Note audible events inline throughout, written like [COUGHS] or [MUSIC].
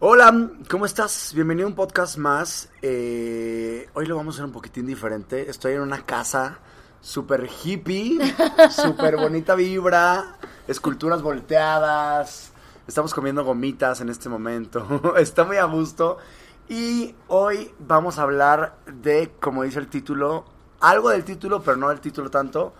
Hola, ¿cómo estás? Bienvenido a un podcast más. Eh, hoy lo vamos a hacer un poquitín diferente. Estoy en una casa súper hippie, [LAUGHS] súper bonita vibra, esculturas volteadas. Estamos comiendo gomitas en este momento. [LAUGHS] Está muy a gusto. Y hoy vamos a hablar de, como dice el título, algo del título, pero no del título tanto,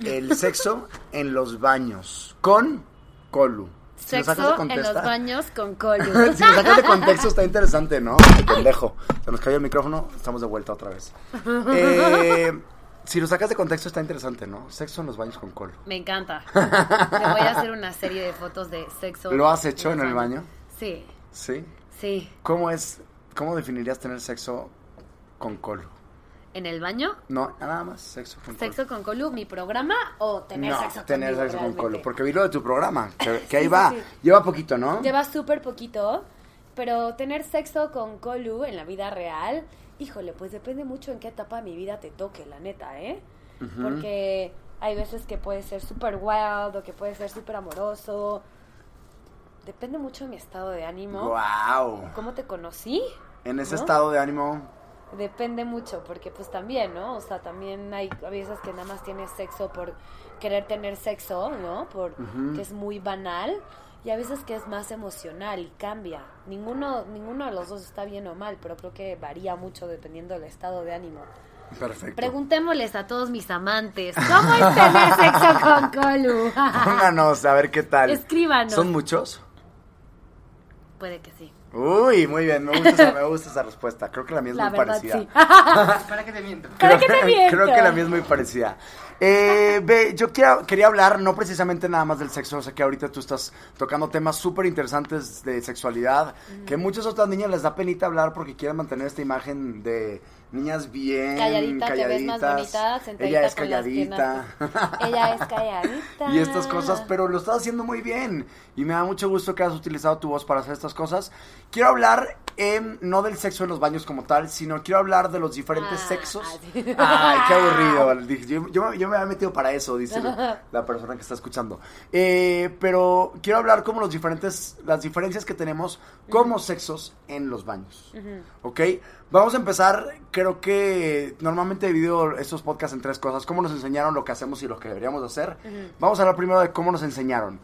el sexo [LAUGHS] en los baños con Colu. Si lo Sexo en los baños con [LAUGHS] colu. si lo sacas de contexto está interesante, ¿no? [LAUGHS] Pendejo. Se nos cayó el micrófono, estamos de vuelta otra vez. [LAUGHS] Eh, si lo sacas de contexto está interesante, ¿no? Sexo en los baños con Colu. Me encanta. Te voy a hacer una serie de fotos de sexo. ¿Lo has hecho en el baño? Sí, Sí. sí. ¿Cómo es, cómo definirías tener sexo con Colu? ¿En el baño? No, nada más sexo con ¿Sexo con colu? ¿Mi programa o tener no, sexo tener conmigo sexo con? Colu. Porque vi lo de tu programa, que, que [LAUGHS] ahí Sí, va. sí. Lleva poquito, ¿no? Lleva súper poquito, pero tener sexo con colu en la vida real, híjole, pues depende mucho en qué etapa de mi vida te toque, la neta, ¿eh? Porque hay veces que puede ser súper wild o que puede ser súper amoroso. Depende mucho de mi estado de ánimo. Wow. ¿Cómo te conocí? En ese ¿No? estado de ánimo, Depende mucho, porque pues también, ¿no? O sea, también hay a veces que nada más tienes sexo por querer tener sexo, ¿no? Por que es muy banal. Y a veces que es más emocional y cambia. Ninguno, ninguno de los dos está bien o mal, pero creo que varía mucho dependiendo del estado de ánimo. perfecto. Preguntémosles a todos mis amantes, ¿cómo es tener sexo con Colu? [LAUGHS] Pónganos a ver qué tal. Escríbanos. ¿Son muchos? Puede que sí. Uy, muy bien, me gusta, esa, me gusta esa respuesta. Creo que la mía es La muy verdad, parecida. sí. [LAUGHS] ¿Para qué te miento? ¿Para qué te miento? Creo que la mía es muy parecida. Eh, ve, yo quiero- quería hablar no precisamente nada más del sexo, o sea que ahorita tú estás tocando temas súper interesantes de sexualidad, que muchas otras niñas les da penita hablar porque quieren mantener esta imagen de niñas bien Calladita, te ves más calladitas. bonita, Ella es calladita. Ella es calladita. [LAUGHS] y estas cosas, pero lo estás haciendo muy bien. Y me da mucho gusto que has utilizado tu voz para hacer estas cosas. Quiero hablar no del sexo en los baños como tal, sino quiero hablar de los diferentes Ah, sexos. sí. [LAUGHS] Ay, qué aburrido. [LAUGHS] Yo, yo, yo me había metido para eso, dice la, persona que está escuchando. Eh, pero quiero hablar como los diferentes, las diferencias que tenemos como sexos en los baños. ¿Ok? Vamos a empezar, creo que normalmente he dividido estos podcasts en tres cosas. Cómo nos enseñaron lo que hacemos y lo que deberíamos hacer. Vamos a hablar primero de cómo nos enseñaron.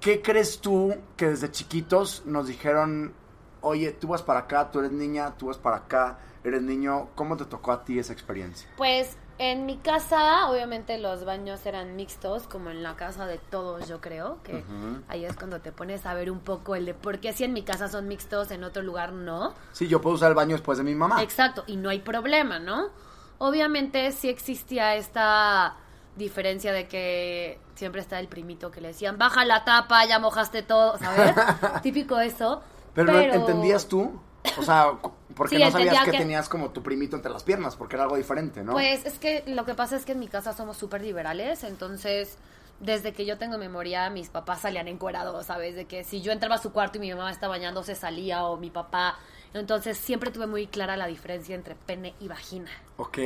¿Qué crees tú que desde chiquitos nos dijeron, oye, tú vas para acá, tú eres niña, tú vas para acá, eres niño? ¿Cómo te tocó a ti esa experiencia? Pues en mi casa, obviamente los baños eran mixtos, como en la casa de todos, yo creo, que ahí es cuando te pones a ver un poco el de por qué si en mi casa son mixtos, en otro lugar no. Sí, yo puedo usar el baño después de mi mamá. Exacto, y no hay problema, ¿no? Obviamente sí existía esta diferencia de que siempre está el primito que le decían, baja la tapa, ya mojaste todo, ¿sabes? [LAUGHS] Típico eso. Pero, ¿no ¿entendías tú? O sea, porque Sí, no sabías que, que- tenías como tu primito entre las piernas, porque era algo diferente, ¿no? Pues es que lo que pasa es que en mi casa somos súper liberales, entonces desde que yo tengo memoria, mis papás salían encuerados, ¿sabes? De que si yo entraba a su cuarto y mi mamá estaba bañándose, salía, o mi papá. Entonces siempre tuve muy clara la diferencia entre pene y vagina. Ok.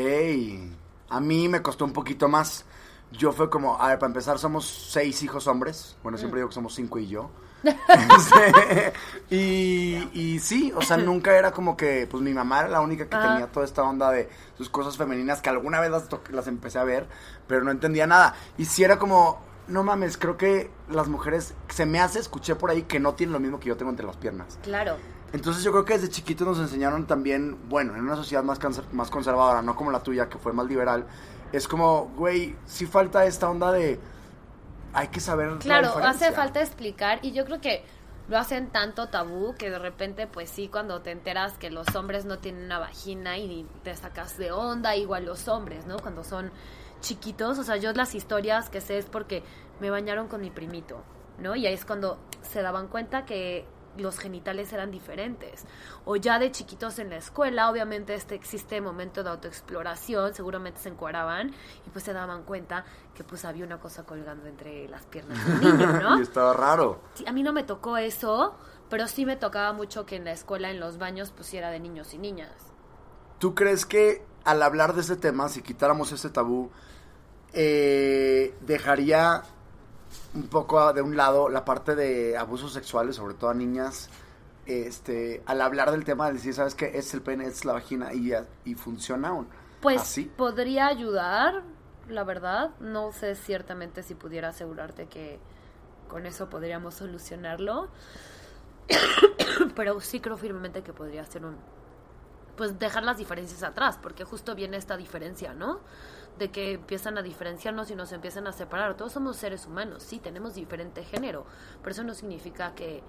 A mí me costó un poquito más. Yo fue como, a ver, para empezar, somos seis hijos hombres. Bueno, siempre digo que somos cinco y yo. [LAUGHS] Y, y sí, o sea, nunca era como que, pues mi mamá era la única que Ajá. tenía toda esta onda de sus cosas femeninas que alguna vez las, empecé a ver, pero no entendía nada. Y sí era como, no mames, creo que las mujeres, se me hace, escuché por ahí que no tienen lo mismo que yo tengo entre las piernas. Claro. Entonces yo creo que desde chiquitos nos enseñaron también, bueno, en una sociedad más, más conservadora, no como la tuya, que fue más liberal, es como, güey, sí falta esta onda de, hay que saber la Claro, hace falta explicar y yo creo que lo hacen tanto tabú que de repente, pues sí, cuando te enteras que los hombres no tienen una vagina y te sacas de onda, igual los hombres, ¿no? Cuando son chiquitos, o sea, yo las historias que sé es porque me bañaron con mi primito, ¿no? Y ahí es cuando se daban cuenta que los genitales eran diferentes. O ya de chiquitos en la escuela, obviamente este existe momento de autoexploración, seguramente se encuadraban y pues se daban cuenta que pues había una cosa colgando entre las piernas del niño, [LAUGHS] ¿no? y estaba raro. Sí, a mí no me tocó eso, pero sí me tocaba mucho que en la escuela, en los baños, pusiera de niños y niñas. ¿Tú crees que al hablar de ese tema, si quitáramos ese tabú, eh, dejaría un poco de un lado la parte de abusos sexuales, sobre todo a niñas? Este, al hablar del tema, de decir, ¿sabes qué? Es el pene, es la vagina y, y funciona aún. Pues así. podría ayudar, la verdad. No sé ciertamente si pudiera asegurarte que con eso podríamos solucionarlo. [COUGHS] Pero sí creo firmemente que podría ser un... Pues dejar las diferencias atrás, porque justo viene esta diferencia, ¿no? De que empiezan a diferenciarnos y nos empiezan a separar. Todos somos seres humanos, sí, tenemos diferente género, pero eso no significa que,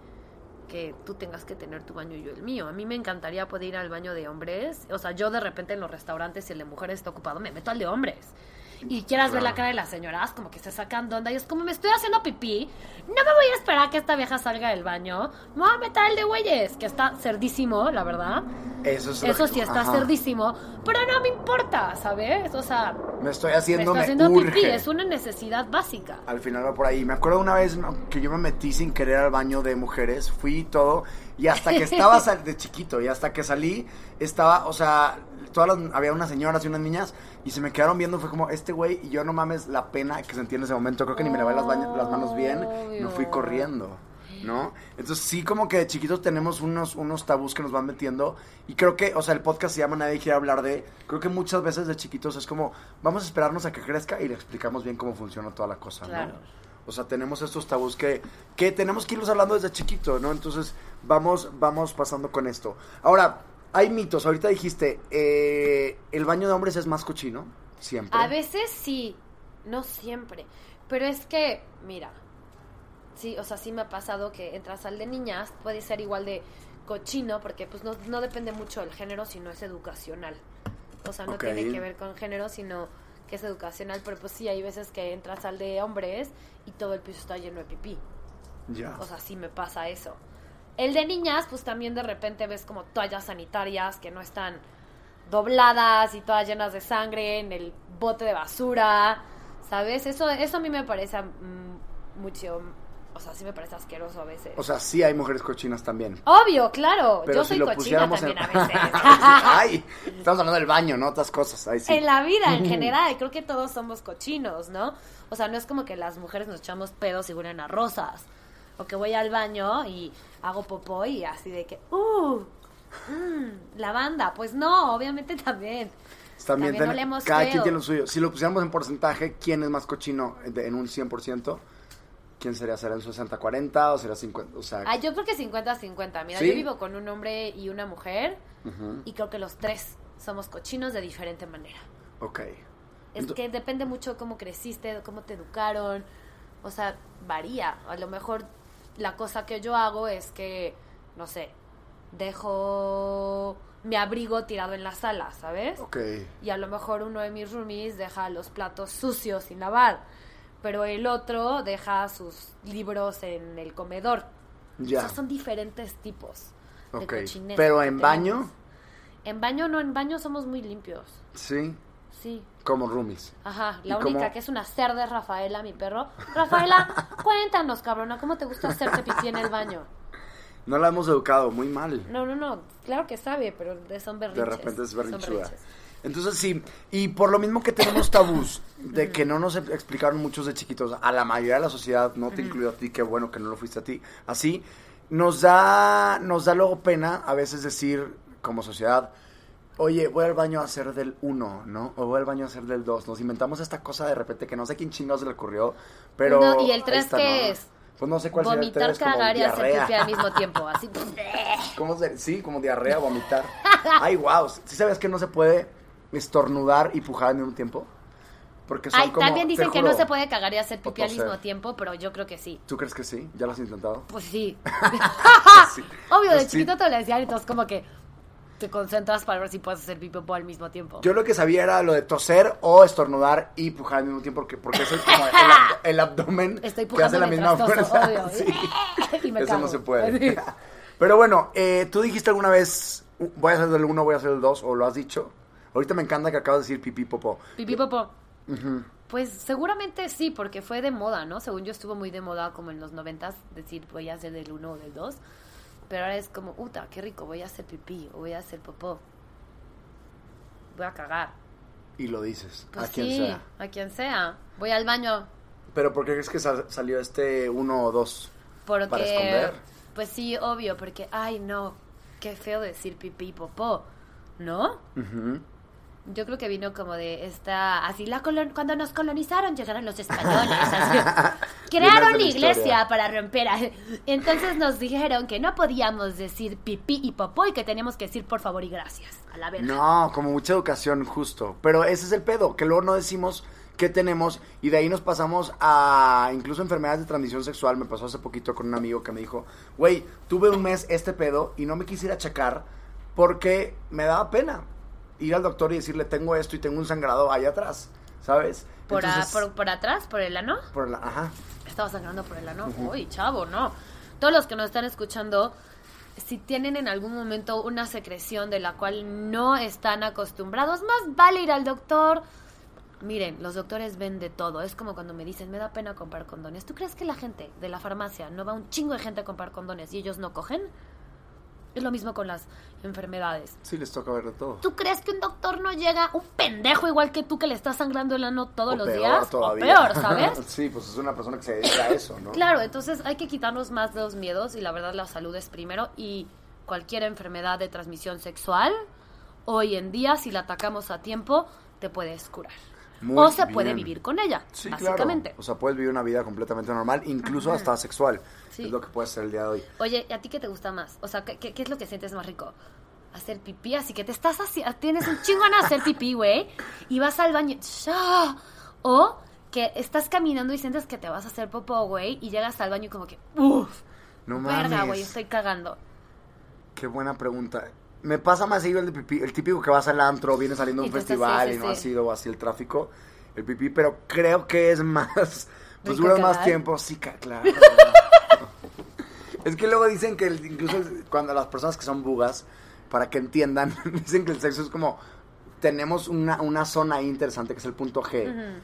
que tú tengas que tener tu baño y yo el mío. A mí me encantaría poder ir al baño de hombres. O sea, yo de repente en los restaurantes, si el de mujeres está ocupado, me meto al de hombres. Y quieras ver la cara de las señoras, como que se sacan de onda. Y es como, me estoy haciendo pipí. No me voy a esperar a que esta vieja salga del baño. Me voy a meter al de güeyes, que está cerdísimo, la verdad. Eso, es Eso sí está ajá. cerdísimo. Pero no me importa, ¿sabes? O sea, Me estoy me haciendo, me haciendo urge. pipí. Es una necesidad básica. Al final va por ahí. Me acuerdo una vez que yo me metí sin querer al baño de mujeres, fui y todo, y hasta que estaba [LAUGHS] sal- de chiquito, y hasta que salí, estaba, o sea, todas las, había unas señoras y unas niñas, y se me quedaron viendo, fue como, este güey, y yo no mames la pena que sentí en ese momento, creo que ni me lavé las, las manos bien, me fui Obvio. corriendo. ¿No? Entonces sí como que de chiquitos tenemos unos, unos tabús que nos van metiendo y creo que, o sea, el podcast se llama Nadie quiere hablar de, creo que muchas veces de chiquitos es como, vamos a esperarnos a que crezca y le explicamos bien cómo funciona toda la cosa, Claro. ¿no? O sea, tenemos estos tabús que, que tenemos que irlos hablando desde chiquito, ¿no? Entonces, vamos, vamos pasando con esto. Ahora, hay mitos. Ahorita dijiste, eh, el baño de hombres es más cochino, siempre. A veces sí, no siempre. Pero es que, mira, sí, o sea, sí me ha pasado que entras al de niñas, puede ser igual de cochino, porque pues no, no depende mucho del género, sino es educacional. O sea, no tiene que ver con género, sino que es educacional. Pero pues sí, hay veces que entras al de hombres y todo el piso está lleno de pipí. Ya. O sea, sí me pasa eso. El de niñas, pues también de repente ves como toallas sanitarias que no están dobladas y todas llenas de sangre en el bote de basura, ¿sabes? Eso, eso a mí me parece mm, mucho, o sea, sí me parece asqueroso a veces. O sea, sí hay mujeres cochinas también. Obvio, claro, Pero yo si soy cochina también en... a [LAUGHS] veces. [LAUGHS] Ay, estamos hablando del baño, ¿no? Otras cosas. Ahí sí. En la vida en [LAUGHS] general, creo que todos somos cochinos, ¿no? O sea, no es como que las mujeres nos echamos pedos y huelen a rosas. O que voy al baño y hago popó y así de que, ¡uh! Mm, lavanda. Pues no, obviamente también. También, ten- cada feo. quien tiene lo suyo. Si lo pusiéramos en porcentaje, ¿quién es más cochino en un 100%? ¿Quién sería? ¿Será un 60-40 o será 50? O sea, Ah, yo creo que 50-50. Mira, ¿Sí? yo vivo con un hombre y una mujer y creo que los tres somos cochinos de diferente manera. ok. Es que depende mucho cómo creciste, cómo te educaron. O sea, varía. A lo mejor la cosa que yo hago es que, no sé, dejo mi abrigo tirado en la sala, ¿sabes? Ok. Y a lo mejor uno de mis roomies deja los platos sucios sin lavar. Pero el otro deja sus libros en el comedor. Ya. O sea, son diferentes tipos de Ok. cochinés Pero en baño, En baño no, en baño somos muy limpios. sí, Sí. como roomies. Ajá, ¿Y la única que es una cerda es Rafaela, mi perro. Rafaela, [LAUGHS] cuéntanos, cabrona, ¿cómo te gusta hacerte pipí en el baño? No la hemos educado, muy mal. No, no, no, claro que sabe, pero de- son De berrinches. repente es berrinchuda. Entonces sí, y por lo mismo que tenemos tabús [LAUGHS] de que no nos explicaron muchos de chiquitos, a la mayoría de la sociedad, no te incluyo a ti, qué bueno que no lo fuiste a ti, así, nos da, nos da luego pena a veces decir como sociedad, Oye, voy al baño a hacer del 1, ¿no? O voy al baño a hacer del 2. Nos inventamos esta cosa de repente que no sé quién chingados se le ocurrió, pero... No, ¿y el ahí 3 está, qué ¿no? es? Pues no sé cuál sería Vomitar, 3, como cagar y hacer pipí al mismo tiempo. Así. [LAUGHS] ¿Cómo se- Sí, como diarrea, vomitar. Ay, wow. ¿Sí sabes que no se puede estornudar y pujar al mismo tiempo? Porque son Ay, como- también dicen que juro. no se puede cagar y hacer pipí al mismo tiempo, pero yo creo que sí. ¿Tú crees que sí? ¿Ya lo has intentado? Pues sí. [LAUGHS] Sí. [LAUGHS] Obvio, de Pues sí. chiquito te lo decían, entonces como que te concentras para ver si puedes hacer pipí al mismo tiempo. Yo lo que sabía era lo de toser o estornudar y pujar al mismo tiempo, porque, porque eso es como el, abdo- [LAUGHS] el abdomen Estoy que hace la misma toso, fuerza. obvio. [LAUGHS] Sí. [LAUGHS] Y me Eso no se puede. Sí. Pero bueno, eh, tú dijiste alguna vez, "Uh, voy a hacer del 1, voy a hacer del 2, o lo has dicho. Ahorita me encanta que acabas de decir pipí popó. Pipí popó. Pues seguramente sí, porque fue de moda, ¿no? Según yo estuvo muy de moda como en los noventas, decir voy a hacer del uno o del dos. Pero ahora es como, uta, qué rico, voy a hacer pipí o voy a hacer popó. Voy a cagar. Y lo dices, Pues a quien sí, sea. a quien sea. Voy al baño Pero ¿por qué crees que sal- salió este 1 o 2? porque... ¿Para esconder? Pues sí, obvio, porque, ay no, qué feo decir pipí y popó, ¿no? Yo creo que vino como de esta, así la colon- cuando nos colonizaron llegaron los españoles, así, [LAUGHS] crearon la la iglesia historia. para romper, a- entonces nos dijeron que no podíamos decir pipí y popó y que teníamos que decir por favor y gracias, a la verga. No, como mucha educación, justo. Pero ese es el pedo, que luego no decimos qué tenemos y de ahí nos pasamos a incluso enfermedades de transmisión sexual. Me pasó hace poquito con un amigo que me dijo, güey, tuve un mes este pedo y no me quisiera checar porque me daba pena ir al doctor y decirle, tengo esto y tengo un sangrado ahí atrás, ¿sabes? Por, a- Entonces, por, por atrás, por el ano. por la- ajá. Estaba sangrando por el ano. Uy, chavo, no. Todos los que nos están escuchando, si tienen en algún momento una secreción de la cual no están acostumbrados, más vale ir al doctor. Miren, los doctores ven de todo. Es como cuando me dicen, me da pena comprar condones. ¿Tú crees que la gente de la farmacia no va un chingo de gente a comprar condones y ellos no cogen? Es lo mismo con las enfermedades. Sí, les toca ver de todo. ¿Tú crees que un doctor no llega un pendejo igual que tú que le está sangrando el ano todos O los peor días? todavía. O peor, ¿sabes? [LAUGHS] sí, pues es una persona que se dedica a eso, ¿no? Claro, entonces hay que quitarnos más de los miedos y la verdad la salud es primero y cualquier enfermedad de transmisión sexual, hoy en día si la atacamos a tiempo, te puedes curar. Muy o se puede vivir con ella, Sí, básicamente. claro. O sea, puedes vivir una vida completamente normal, incluso hasta sexual. Sí. Es lo que puedes hacer el día de hoy. Oye, ¿y ¿a ti qué te gusta más? O sea, ¿qué, qué, qué es lo que sientes más rico? Hacer pipí, así que te estás haciendo, tienes un chingo en hacer pipí, güey, y vas al baño, o que estás caminando y sientes que te vas a hacer popó, güey, y llegas al baño y como que, uff, No verga, güey, estoy cagando. Qué buena pregunta. Me pasa más seguido el de pipí, el típico que vas al antro, viene saliendo de un festival sí, y sí, no ha sido así el tráfico, el pipí, pero creo que es más, pues ¿Rico dura más tiempo, sí, claro. [LAUGHS] es que luego dicen que el- incluso cuando las personas que son bugas, para que entiendan, [LAUGHS] dicen que el sexo es como, tenemos una, una zona ahí interesante que es el punto G.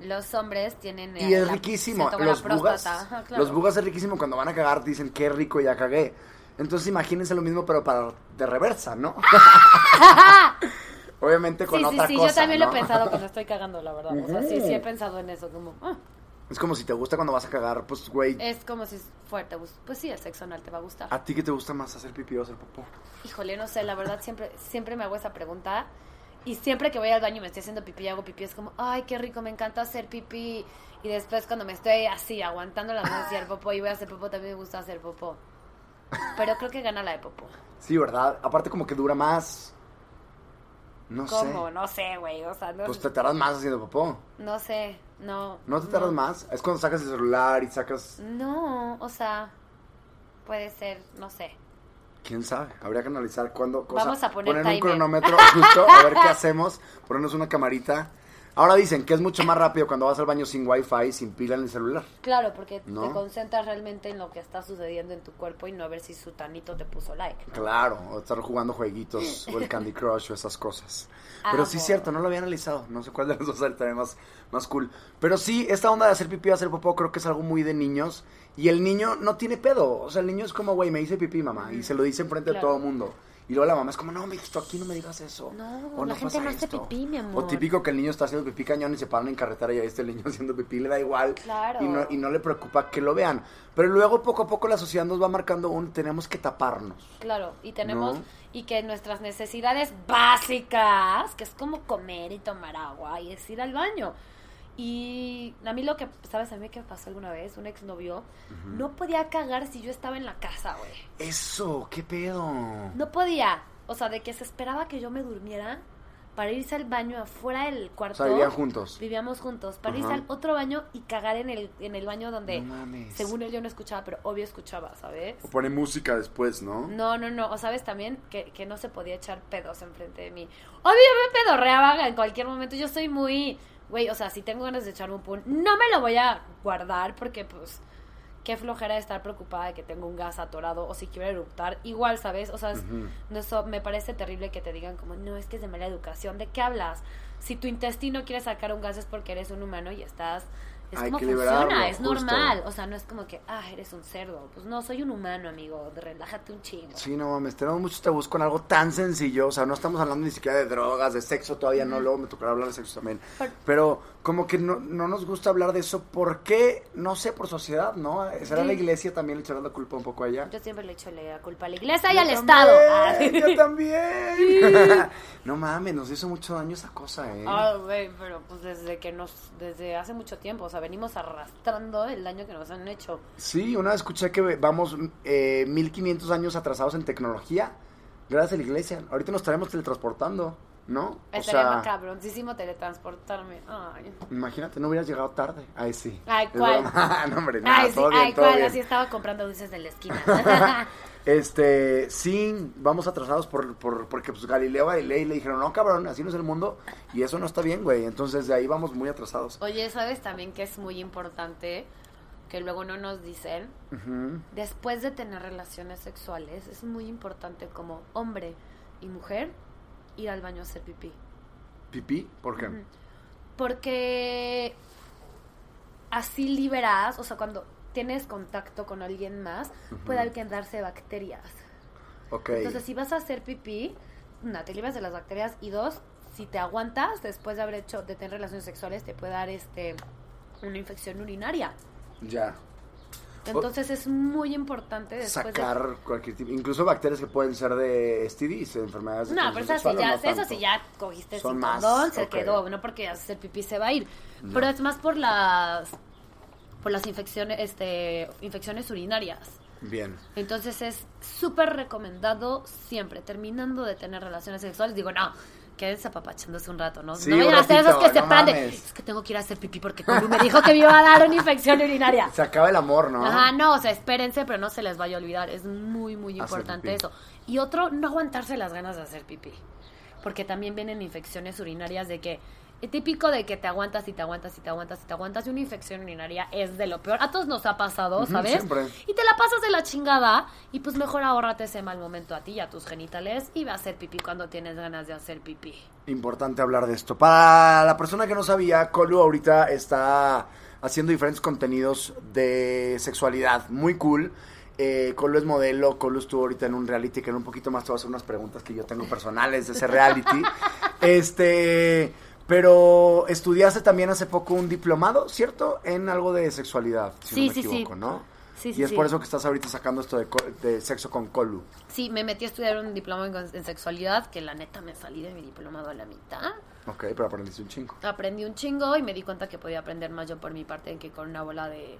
Los hombres tienen... Y eh, es la- riquísimo. Los bugas, próstata. Ajá, claro. los bugas es riquísimo. Cuando van a cagar dicen, qué rico, ya cagué. Entonces imagínense lo mismo, pero para de reversa, ¿no? [LAUGHS] Obviamente con Sí, sí, otra sí, cosa, yo también lo he pensado cuando [LAUGHS] estoy cagando, la verdad. O sea, sí, sí he pensado en eso, como... ah, Es como si te gusta cuando vas a cagar, pues, güey, es como si fuerte, pues sí, el sexo anal te va a gustar. ¿a ti qué te gusta más hacer pipí o hacer popó? Híjole, no sé, la verdad siempre, siempre me hago esa pregunta. Y siempre que voy al baño y me estoy haciendo pipí y hago pipí, es como, ay, qué rico, me encanta hacer pipí. Y después cuando me estoy así, aguantando las ganas de hacer popó y voy a hacer popó, también me gusta hacer popó. Pero creo que gana la de popó. Sí, ¿verdad? Aparte como que dura más. No ¿Cómo? sé. No sé, güey, o sea, no, Pues te tardas más haciendo popó. no sé, no. ¿No te tardas más? Es cuando sacas el celular y sacas... No, o sea, puede ser, no sé. ¿Quién sabe? Habría que analizar cuándo... Vamos a poner un timer. cronómetro justo, a ver qué [LAUGHS] hacemos. Ponernos una camarita. Ahora dicen que es mucho más rápido cuando vas al baño sin wifi, sin pila en el celular. Claro, porque ¿No? te concentras realmente en lo que está sucediendo en tu cuerpo y no a ver si su tanito te puso like. ¿no? Claro, o estar jugando jueguitos, o el Candy Crush, o esas cosas. [LAUGHS] Pero sí es cierto, no lo había analizado. No sé cuál de los dos también más, más cool. Pero sí, esta onda de hacer pipí o hacer popó creo que es algo muy de niños. Y el niño no tiene pedo. O sea, el niño es como, güey, me hice pipí, mamá. Y se lo dice enfrente de Claro. todo el mundo. Y luego la mamá es como, no, mijito, aquí no me digas eso. No, O la gente pasa no hace esto". pipí, mi amor. O típico que el niño está haciendo pipí cañón y se paran en carretera y ahí está el niño [LAUGHS] haciendo pipí, le da igual. Claro. Y no, y no le preocupa que lo vean. Pero luego poco a poco la sociedad nos va marcando un, tenemos que taparnos. Claro, y tenemos, ¿No? y que nuestras necesidades básicas, que es como comer y tomar agua y es ir al baño. Y a mí lo que, ¿sabes a mí qué pasó alguna vez? Un exnovio no podía cagar si yo estaba en la casa, güey. Eso, qué pedo. No podía. O sea, de que se esperaba que yo me durmiera para irse al baño afuera del O cuarto. sea, vivían juntos. Vivíamos juntos. Para irse al otro baño y cagar en el, en el baño donde, No mames. según él, yo no escuchaba, pero obvio escuchaba, ¿sabes? O pone música después, ¿no? No, no, no. O sabes también que, que no se podía echar pedos enfrente de mí. Obvio me pedorreaba en cualquier momento. Yo soy muy, güey, o sea, si tengo ganas de echarme un pun, no me lo voy a guardar porque pues qué flojera de estar preocupada de que tengo un gas atorado o si quiero eructar. Igual, ¿sabes? O sea, no, eso me parece terrible que te digan como, no, es que es de mala educación. ¿De qué hablas? Si tu intestino quiere sacar un gas es porque eres un humano y estás... Es Hay como que funciona, es justo. normal. O sea, no es como que, ah, eres un cerdo. Pues no, soy un humano, amigo. Relájate un chingo. Sí, no mames, tenemos muchos tabús con algo tan sencillo. O sea, no estamos hablando ni siquiera de drogas, de sexo todavía, no. Luego me tocará hablar de sexo también. Pero como que no, no nos gusta hablar de eso. ¿Por qué? No sé, por sociedad, ¿no? ¿Será Sí. la iglesia también le echarán la culpa un poco a ella? Yo siempre le echo la culpa a la iglesia y al también, Estado. Yo [LAUGHS] también. [LAUGHS] no mames, nos hizo mucho daño esa cosa, ¿eh? Ah, güey, pero pues desde que nos, desde hace mucho tiempo, o sea, venimos arrastrando el daño que nos han hecho. Sí, una vez escuché que vamos eh, 1500 años atrasados en tecnología. Gracias a la iglesia. Ahorita nos estaremos teletransportando, ¿no? O Estaría sea, cabroncísimo teletransportarme. Ay, imagínate, no hubieras llegado tarde. Ay, sí. Ay, ¿cuál? [LAUGHS] no, hombre, nada, ay, sí, todo bien, ay, todo cuál, bien. así estaba comprando dulces de la esquina. [LAUGHS] [LAUGHS] Este, sí, vamos atrasados por, por, porque pues Galileo Galilei le dijeron, no, cabrón, así no es el mundo. Y eso no está bien, güey. Entonces de ahí vamos muy atrasados. Oye, ¿sabes también que es muy importante? Que luego no nos dicen. Ujú. Después de tener relaciones sexuales, es muy importante como hombre y mujer ir al baño a hacer pipí. ¿Pipí? ¿Por qué? Porque así liberas, o sea, cuando tienes contacto con alguien más, puede alcanzarse bacterias. Ok. Entonces, si vas a hacer pipí, una, te libras de las bacterias y dos, si te aguantas después de haber hecho, de tener relaciones sexuales, te puede dar este una infección urinaria. Ya. Entonces es muy importante después de- Sacar cualquier tipo, incluso bacterias que pueden ser de STDs, de enfermedades de No, pero eso sí sexual, ¿o ya, no eso sí ya cogiste Son sin condón, se quedó, no porque hacer pipí se va a ir. Pero es más por las por las infecciones, este, infecciones urinarias. Bien. Entonces es súper recomendado siempre, terminando de tener relaciones sexuales, digo, no, quédense apapachándose un rato, ¿no? Sí, no vayan a hacer esos que se paran de, es que tengo que ir a hacer pipí porque me dijo que me iba a dar una infección urinaria. Se acaba el amor, ¿no? Ajá, no, o sea, espérense, pero no se les vaya a olvidar. Es muy, muy importante eso. Y otro, no aguantarse las ganas de hacer pipí. Porque también vienen infecciones urinarias de que. Es típico de que te aguantas y te aguantas y te aguantas y te aguantas. Y una infección urinaria es de lo peor. A todos nos ha pasado, ¿sabes? siempre. Y te la pasas de la chingada. Y pues mejor ahórrate ese mal momento a ti y a tus genitales. Y ve a hacer pipí cuando tienes ganas de hacer pipí. Importante hablar de esto. Para la persona que no sabía, Colu ahorita está haciendo diferentes contenidos de sexualidad. Muy cool. Eh, Colu es modelo, Colu estuvo ahorita en un reality que en un poquito más te voy a hacer unas preguntas que yo tengo personales de ese reality. [LAUGHS] este, pero estudiaste también hace poco un diplomado, ¿cierto? En algo de sexualidad, si Sí, no me sí, sí. equivoco, ¿no? Sí, y sí, es sí. por eso que estás ahorita sacando esto de, de sexo con Colu. Sí, me metí a estudiar un diploma en, en sexualidad. Que la neta me salí de mi diplomado a la mitad. Ok, pero aprendiste un chingo. aprendí un chingo y me di cuenta que podía aprender más yo por mi parte que con una bola de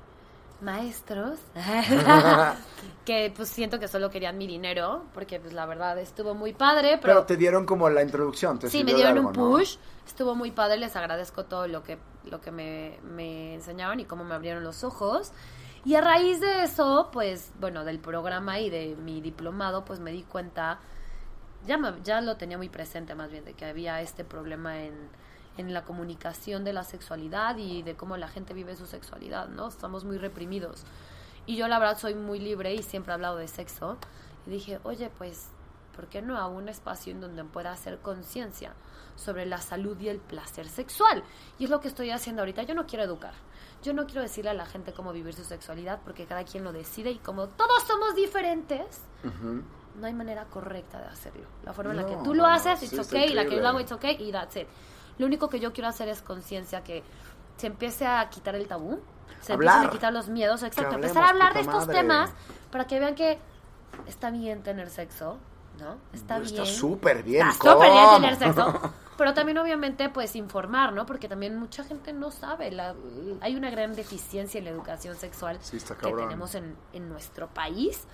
maestros [LAUGHS] que pues siento que solo querían mi dinero porque pues la verdad estuvo muy padre Pero, pero, te dieron como la introducción. Te sí me dieron algo, un ¿no? push estuvo muy padre les agradezco todo lo que lo que me, me enseñaron y cómo me abrieron los ojos y a raíz de eso pues bueno del programa y de mi diplomado pues me di cuenta ya, me- ya lo tenía muy presente más bien de que había este problema en, en la comunicación de la sexualidad y de cómo la gente vive su sexualidad, ¿no? Estamos muy reprimidos. Y yo la verdad soy muy libre y siempre he hablado de sexo. Y dije, oye, pues, ¿por qué no a un espacio en donde pueda hacer conciencia sobre la salud y el placer sexual? Y es lo que estoy haciendo ahorita. Yo no quiero educar. Yo no quiero decirle a la gente cómo vivir su sexualidad porque cada quien lo decide y como todos somos diferentes, no hay manera correcta de hacerlo. La forma en la que No, tú lo no, haces, sí, it's okay, la que yo lo hago, it's okay, y that's it. Lo único que yo quiero hacer es conciencia que se empiece a quitar el tabú, se Hablar. empiecen a quitar los miedos, exacto, hablemos, empezar a hablar de estos madre. temas para que vean que está bien tener sexo, ¿no? Está bien. Está súper bien. Está súper bien tener sexo. [LAUGHS] Pero también, obviamente, pues informar, ¿no? Porque también mucha gente no sabe. La, hay una gran deficiencia en la educación sexual Sí, que tenemos en, en nuestro país.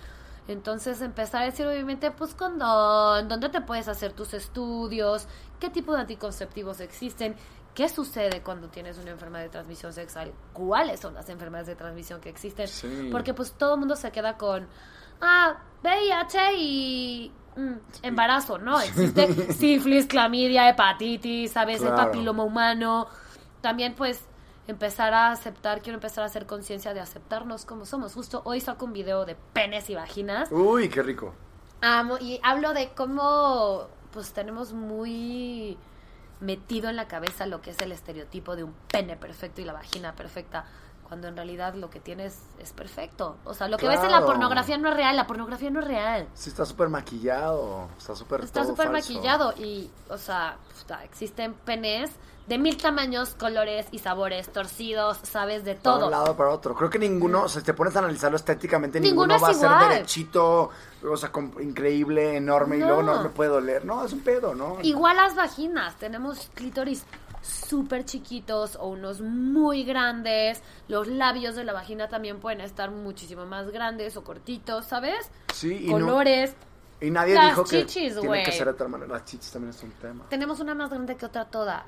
Entonces, empezar a decir, obviamente, pues condón, dónde te puedes hacer tus estudios, qué tipo de anticonceptivos existen, qué sucede cuando tienes una enfermedad de transmisión sexual, cuáles son las enfermedades de transmisión que existen. Sí. Porque, pues, todo el mundo se queda con, ah, VIH y mm, embarazo, ¿no? [LAUGHS] Existe sífilis, clamidia, hepatitis. El Claro. papiloma humano. También, pues, empezar a aceptar, quiero empezar a hacer conciencia de aceptarnos como somos. Justo hoy saco un video de penes y vaginas. Uy, qué rico. Amo, y hablo de cómo, pues, tenemos muy metido en la cabeza lo que es el estereotipo de un pene perfecto y la vagina perfecta. Cuando en realidad lo que tienes es perfecto. O sea, lo que ves en la pornografía no es real, la pornografía no es real. Sí, está súper maquillado. Está súper Está súper maquillado y, o sea, existen penes de mil tamaños, colores y sabores, torcidos, sabes, de Para todo. un lado para otro. Creo que ninguno, o sea, si te pones a analizarlo estéticamente, Ninguno ninguno, es va a ser derechito, o sea, increíble, enorme, y luego no me puede doler. No, es un pedo, ¿no? Igual las vaginas, tenemos clítoris súper chiquitos o unos muy grandes. Los labios de la vagina también pueden estar muchísimo más grandes o cortitos, ¿sabes? Sí, y no- Colores. Y nadie Las dijo que chichis, tiene güey. que ser de tal manera. Las chichis también es un tema. Tenemos una más grande que otra todas.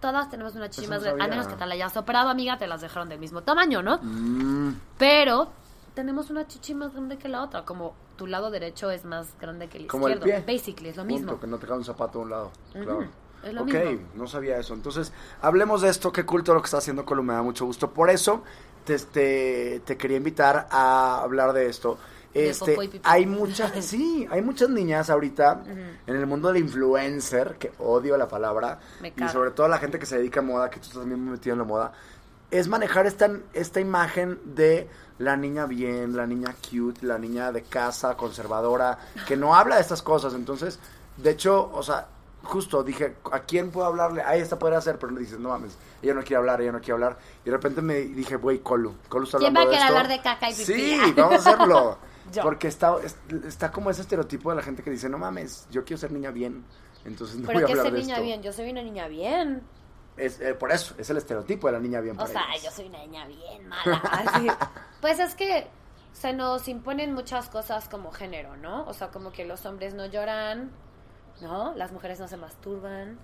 Todas tenemos una chichi Eso más no grande. A menos que te la hayas operado, amiga, te las dejaron del mismo tamaño, ¿no? Mm, Pero tenemos una chichi más grande que la otra. Como tu lado derecho es más grande que el como el izquierdo. pie. Basically, es lo Punto, mismo. que no te cae un zapato a un lado. Claro. es lo ok, mismo. no sabía eso. Entonces, hablemos de esto. Qué culto lo que está haciendo Colo, me da mucho gusto. Por eso, te, te, te quería invitar a hablar de esto. De Este, pipí. hay muchas, [LAUGHS] sí, hay muchas niñas ahorita en el mundo del influencer, que odio la palabra, Me y sobre todo la gente que se dedica a moda, que tú estás también metido en la moda, es manejar esta, esta imagen de la niña bien, la niña cute, la niña de casa, conservadora, que no habla de estas cosas. Entonces, de hecho, o sea, justo dije, ¿a quién puedo hablarle? A esta podría ser, pero le dices, no mames, ella no quiere hablar, ella no quiere hablar. Y de repente me dije, güey, Colu, Colu está ¿Quién hablando va a querer hablar de caca y pipí? Sí, vamos a hacerlo. [LAUGHS] Porque está, es- está como ese estereotipo de la gente que dice, no mames, yo quiero ser niña bien. Entonces no voy a hablar ser de niña esto. bien, yo soy una niña bien. Es, eh, por eso, es el estereotipo de la niña bien. O sea, yo soy una niña bien mala. [LAUGHS] así. Pues es que se nos imponen muchas cosas como género, ¿no? O sea, como que los hombres no lloran, ¿no? Las mujeres no se masturban.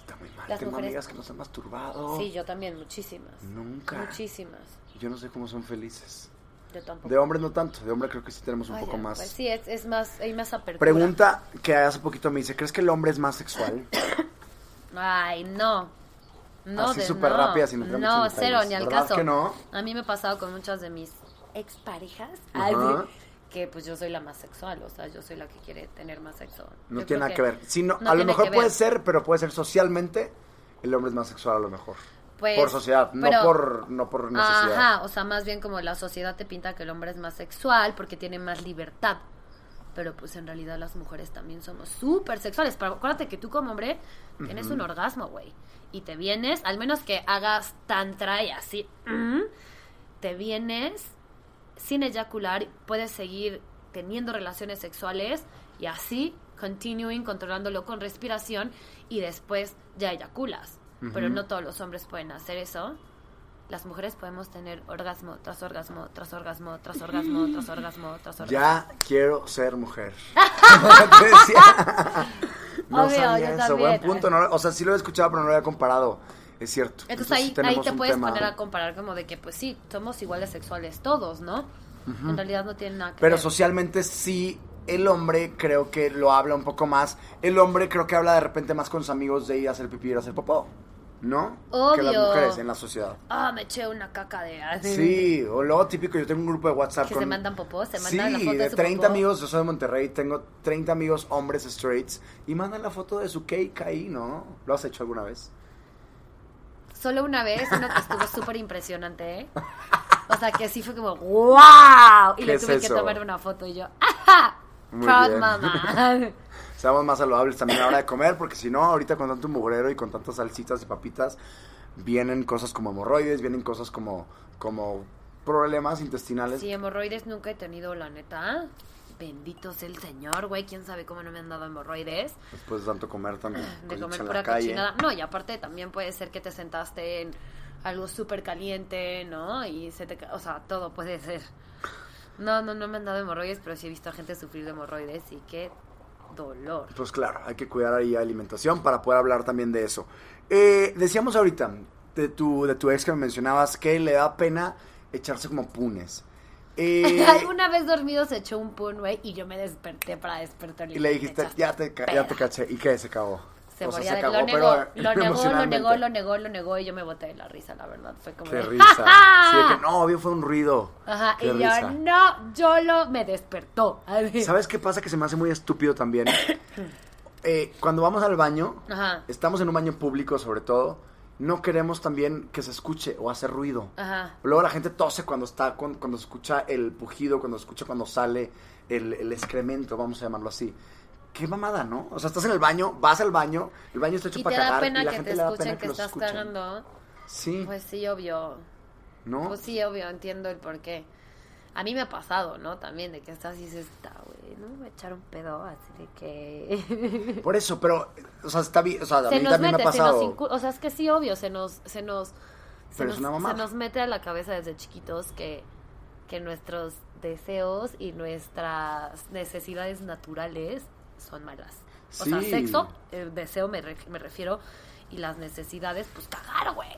Está muy mal. las Tengo mujeres- amigas que no se han masturbado. Sí, yo también, muchísimas. Nunca. Muchísimas. Yo no sé cómo son felices. Yo tampoco. De hombres no tanto, de hombre creo que sí tenemos un poco más. pues sí, es, es más, hay más apertura. Pregunta que hace poquito me dice, ¿crees que el hombre es más sexual? [COUGHS] Ay, no. No, Así súper no. rápida, sin entrar No, mucho en cero, ni al ¿Verdad caso. que no? A mí me ha pasado con muchas de mis exparejas. Ay, que pues yo soy la más sexual, o sea, yo soy la que quiere tener más sexo. No Yo tiene nada que ver. Sí, no, no a lo mejor puede ser, pero puede ser socialmente, el hombre es más sexual a lo mejor. Pues, por sociedad, no por, no por necesidad. Ajá, o sea, más bien como la sociedad te pinta que el hombre es más sexual porque tiene más libertad. Pero pues en realidad las mujeres también somos súper sexuales. Pero acuérdate que tú como hombre tienes un orgasmo, güey. Y te vienes, al menos que hagas tantra y así, mm, te vienes sin eyacular, puedes seguir teniendo relaciones sexuales y así, continuing, controlándolo con respiración y después ya eyaculas. Pero no todos los hombres pueden hacer eso. Las mujeres podemos tener orgasmo tras orgasmo, tras orgasmo, tras orgasmo, tras orgasmo, tras orgasmo. Ya quiero ser mujer. [LAUGHS] [LAUGHS] No Obvio, sabía eso. Buen punto. no- o sea, sí lo he escuchado, pero no lo había comparado. Es cierto. Entonces ahí, sí ahí te puedes tema. poner a comparar como de que, pues sí, somos iguales sexuales todos, ¿no? En realidad no tienen nada que Pero ver. socialmente sí, el hombre creo que lo habla un poco más. El hombre creo que habla de repente más con sus amigos de ir a hacer pipí y ir a hacer popó. ¿No? Que las Obvio. mujeres en la sociedad. Ah, me eché una caca de... así. Sí, o luego típico, yo tengo un grupo de WhatsApp Que con... se mandan popó, se sí, mandan la foto de de su 30 popó. amigos, yo soy de Monterrey, tengo 30 amigos hombres straights y mandan la foto de su cake ahí, ¿no? ¿Lo has hecho alguna vez? Solo una vez, uno que estuvo súper impresionante, ¿eh? O sea, que sí fue como, ¡wow! Y ¿Qué le es tuve que eso? tomar una foto y yo, ¡ajá! Muy Proud bien. mama. [LAUGHS] Seamos más saludables también a la hora de comer, porque si no, ahorita con tanto mugrero y con tantas salsitas y papitas, vienen cosas como hemorroides, vienen cosas como, como problemas intestinales. Sí, hemorroides nunca he tenido, la neta. Bendito sea el Señor, güey. ¿Quién sabe cómo no me han dado hemorroides? Después de tanto comer también. De comer pura cochinada. No, y aparte también puede ser que te sentaste en algo súper caliente, ¿no? Y se te... O sea, todo puede ser. No, no, no me han dado hemorroides, pero sí he visto a gente sufrir de hemorroides y qué dolor. Pues claro, hay que cuidar ahí la alimentación para poder hablar también de eso. Eh, decíamos ahorita de tu, de tu ex que me mencionabas que le da pena echarse como punes. [LAUGHS] Eh, Alguna vez dormido se echó un pun, güey, y yo me desperté para despertarle. y le dijiste, ya te, ya te peda". caché. ¿Y qué? Se cagó. Se O sea, se de- cagó, lo negó, lo negó, lo negó, lo negó, lo negó y yo me boté de la risa, la verdad. Fue como Qué de, risa. Sí, de que no, obvio fue un ruido. Ajá, Qué y risa. yo, no, yo lo me despertó. ¿Sabes qué pasa? Que se me hace muy estúpido también. [COUGHS] Eh, cuando vamos al baño, Ajá. estamos en un baño público sobre todo, no queremos también que se escuche o hacer ruido. Ajá. Luego la gente tose cuando está, cuando, cuando escucha el pujido, cuando escucha cuando sale el, el excremento, vamos a llamarlo así. Qué mamada, ¿no? O sea, estás en el baño, vas al baño, el baño está hecho Y para te da cagar pena y la que gente te escuchen pena que, los estás escuchen. cagando. Sí, Pues sí, obvio. ¿no? Pues sí, obvio, entiendo el porqué. A mí me ha pasado, ¿no? También de que estás y dices, "Ta, güey, no me voy a echar un pedo así de que... [LAUGHS] Por eso, pero, o sea, está bien, o sea, a se mí nos también mete, me ha se nos pasado. o sea, es que sí, obvio, se nos, se nos, se Pero nos, es una mamada. se nos mete a la cabeza desde chiquitos que, que nuestros deseos y nuestras necesidades naturales son malas. O sea, sexo, el deseo me, me refiero, y las necesidades, pues cagar, güey.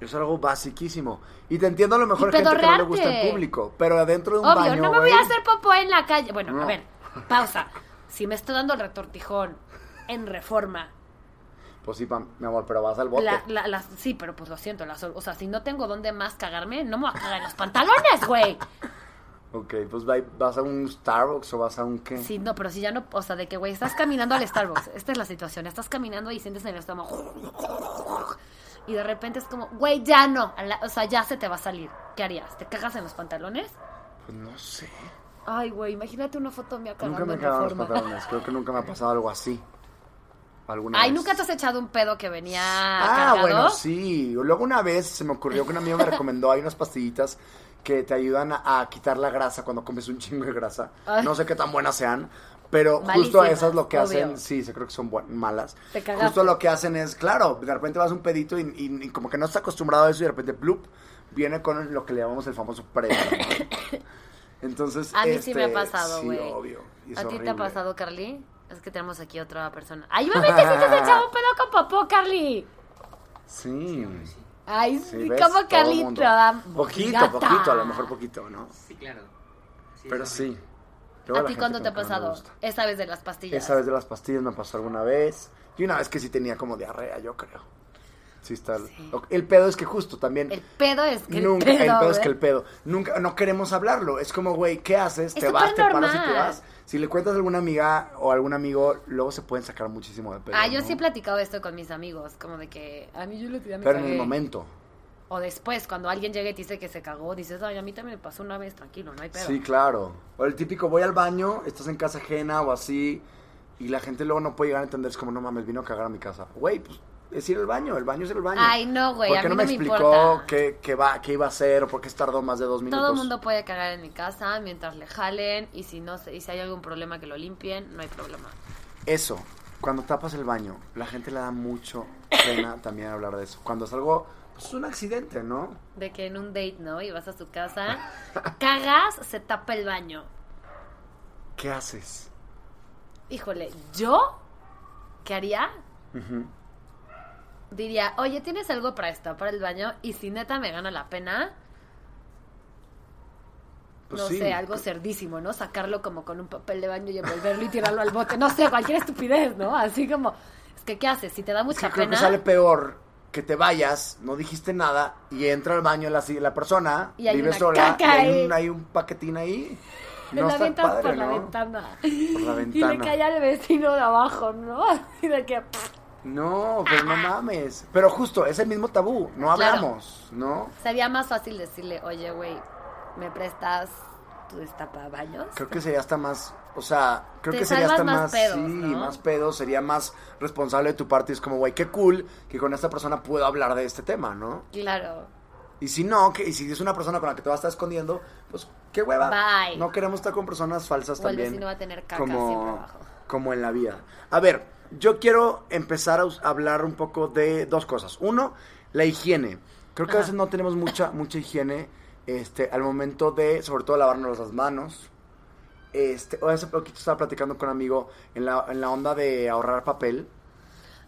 Es algo basiquísimo. Y te entiendo a lo mejor gente que no le gusta el público, pero adentro de un Obvio, baño, no me voy a hacer popó en la calle. Bueno, No. a ver, pausa. Si me estoy dando el retortijón en reforma, Pues sí, pam, mi amor, pero vas al bote. la, la- las- sí, pero pues lo siento, o sea, si no tengo dónde más cagarme, no me voy a cagar en los pantalones, güey. Ok, pues va- vas a un Starbucks o vas a un qué. Sí, no, pero si ya no, o sea, de que, güey, estás caminando al Starbucks, [LAUGHS] esta es la situación, estás caminando y sientes en el estómago, y de repente es como, güey, ya no, o sea, ya se te va a salir, ¿qué harías? ¿Te cagas en los pantalones? Pues no sé. Ay, güey, imagínate una foto mía cagando Nunca me he en cagado en los pantalones. Creo que nunca me ha pasado algo así. Alguna Ay, vez. ¿nunca te has echado un pedo que venía Ah, cargado? bueno, sí. Luego una vez se me ocurrió que un amigo me recomendó, hay unas pastillitas que te ayudan a, a quitar la grasa cuando comes un chingo de grasa. Ay. No sé qué tan buenas sean, pero justo Malísimas, esas lo que obvio. hacen, sí, se creo que son buen- malas. Te. Justo lo que hacen es, claro, de repente vas a un pedito y, y- y como que no estás acostumbrado a eso y de repente, plup, viene con lo que le llamamos el famoso pre. [COUGHS] Entonces, A mí sí me ha este, pasado, sí, güey. obvio. y es ¿A ti te ha pasado, Carly? Es que tenemos aquí otra persona. ¡Ay, mami, [LAUGHS] te has echado un pedo con popó, Carly! Sí. Sí, sí, ¿ves? como Todo Poquito, gata. poquito, a lo mejor poquito, ¿no? Sí, claro. Sí, Pero sí. Luego ¿A ti cuándo te ha pasado? Esa vez de las pastillas. Esa vez de las pastillas me pasó alguna vez. Y una vez que sí tenía como diarrea, yo creo. Sí está. El, el pedo es que justo también. El pedo es que nunca, el pedo, es güey. que el pedo. Nunca, no queremos hablarlo. Es como, güey, ¿qué haces? Es te vas, te paras y te vas. Si le cuentas a alguna amiga o algún amigo, luego se pueden sacar muchísimo de pedo. Ah, yo ¿no? sí he platicado esto con mis amigos, como de que a mí yo le tiré me Pero en el momento. O después, cuando alguien llega y te dice que se cagó, dices, ay, a mí también me pasó una vez, tranquilo, no hay pedo. Sí, claro. O el típico, voy al baño, estás en casa ajena o así, y la gente luego no puede llegar a entender, es como, no mames, vino a cagar a mi casa. Güey, pues es ir al baño, el baño es el baño. Ay, no, güey, ¿Por a qué mí no me no me explicó qué, qué va, qué iba a hacer o por qué tardó más de dos minutos? Todo el mundo puede cagar en mi casa mientras le jalen y si no y si hay algún problema que lo limpien, no hay problema. Eso, cuando tapas el baño, la gente le da mucho pena [COUGHS] también hablar de eso. Cuando es algo, pues es un accidente, ¿no? De que en un date, ¿no? Y vas a su casa, [LAUGHS] cagas, se tapa el baño. ¿Qué haces? Híjole, ¿yo? ¿Qué haría? Diría, oye, ¿tienes algo para destapar el baño? Y si neta me gana la pena, Pues no sí. sé, algo cerdísimo, ¿no? Sacarlo como con un papel de baño y envolverlo y tirarlo al bote. No sé, cualquier estupidez, ¿no? Así como, es que, ¿qué haces? Si te da Es mucha creo pena... que sale peor que te vayas, no dijiste nada, y entra al baño la, la persona, Y hay vive una sola, caca y hay un, hay un paquetín ahí. Me [LAUGHS] No la está padre, por la ventana. Por la [LAUGHS] Y ventana. le cae al vecino de abajo, ¿no? [LAUGHS] Así de que... No, pero no mames. Pero justo, es el mismo tabú, no Claro. hablamos, ¿no? Sería más fácil decirle, oye, güey, me prestas tu destapabaños. Creo que sería hasta más, o sea, creo Te que sería salvas hasta más más, pedos, sí, ¿no? más pedo, sería más responsable de tu parte. y Es como, güey, qué cool que con esta persona puedo hablar de este tema, ¿no? Claro. Y si no, que, y si es una persona con la que te vas a estar escondiendo, pues qué hueva. Bye. No queremos estar con personas falsas O el también. vecino va a tener caca siempre abajo. como en la vida. A ver, yo quiero empezar a hablar un poco de dos cosas. Uno, la higiene. Creo que a veces no tenemos mucha, mucha higiene este, al momento de, sobre todo, lavarnos las manos. Este, o hace poquito estaba platicando con un amigo en la, en la onda de ahorrar papel.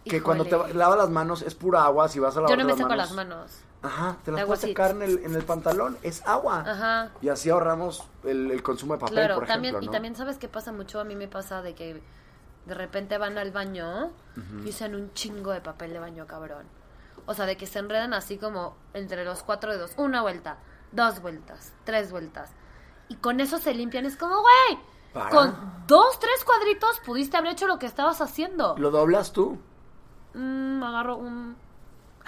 Que cuando te lavas las manos es pura agua, si vas a lavar Yo no me las manos. las manos. Ajá, te las puedes sacar en el, en el pantalón, es agua. Ajá. Y así ahorramos el, el consumo de papel, Claro, por ejemplo, también, y también sabes qué pasa mucho, a mí me pasa de que de repente van al baño y usan un chingo de papel de baño, cabrón. O sea, de que se enredan así como entre los cuatro dedos, una vuelta, dos vueltas, tres vueltas. Y con eso se limpian, es como, güey, Para. con dos, tres cuadritos pudiste haber hecho lo que estabas haciendo. ¿Lo doblas tú? Mm, agarro un...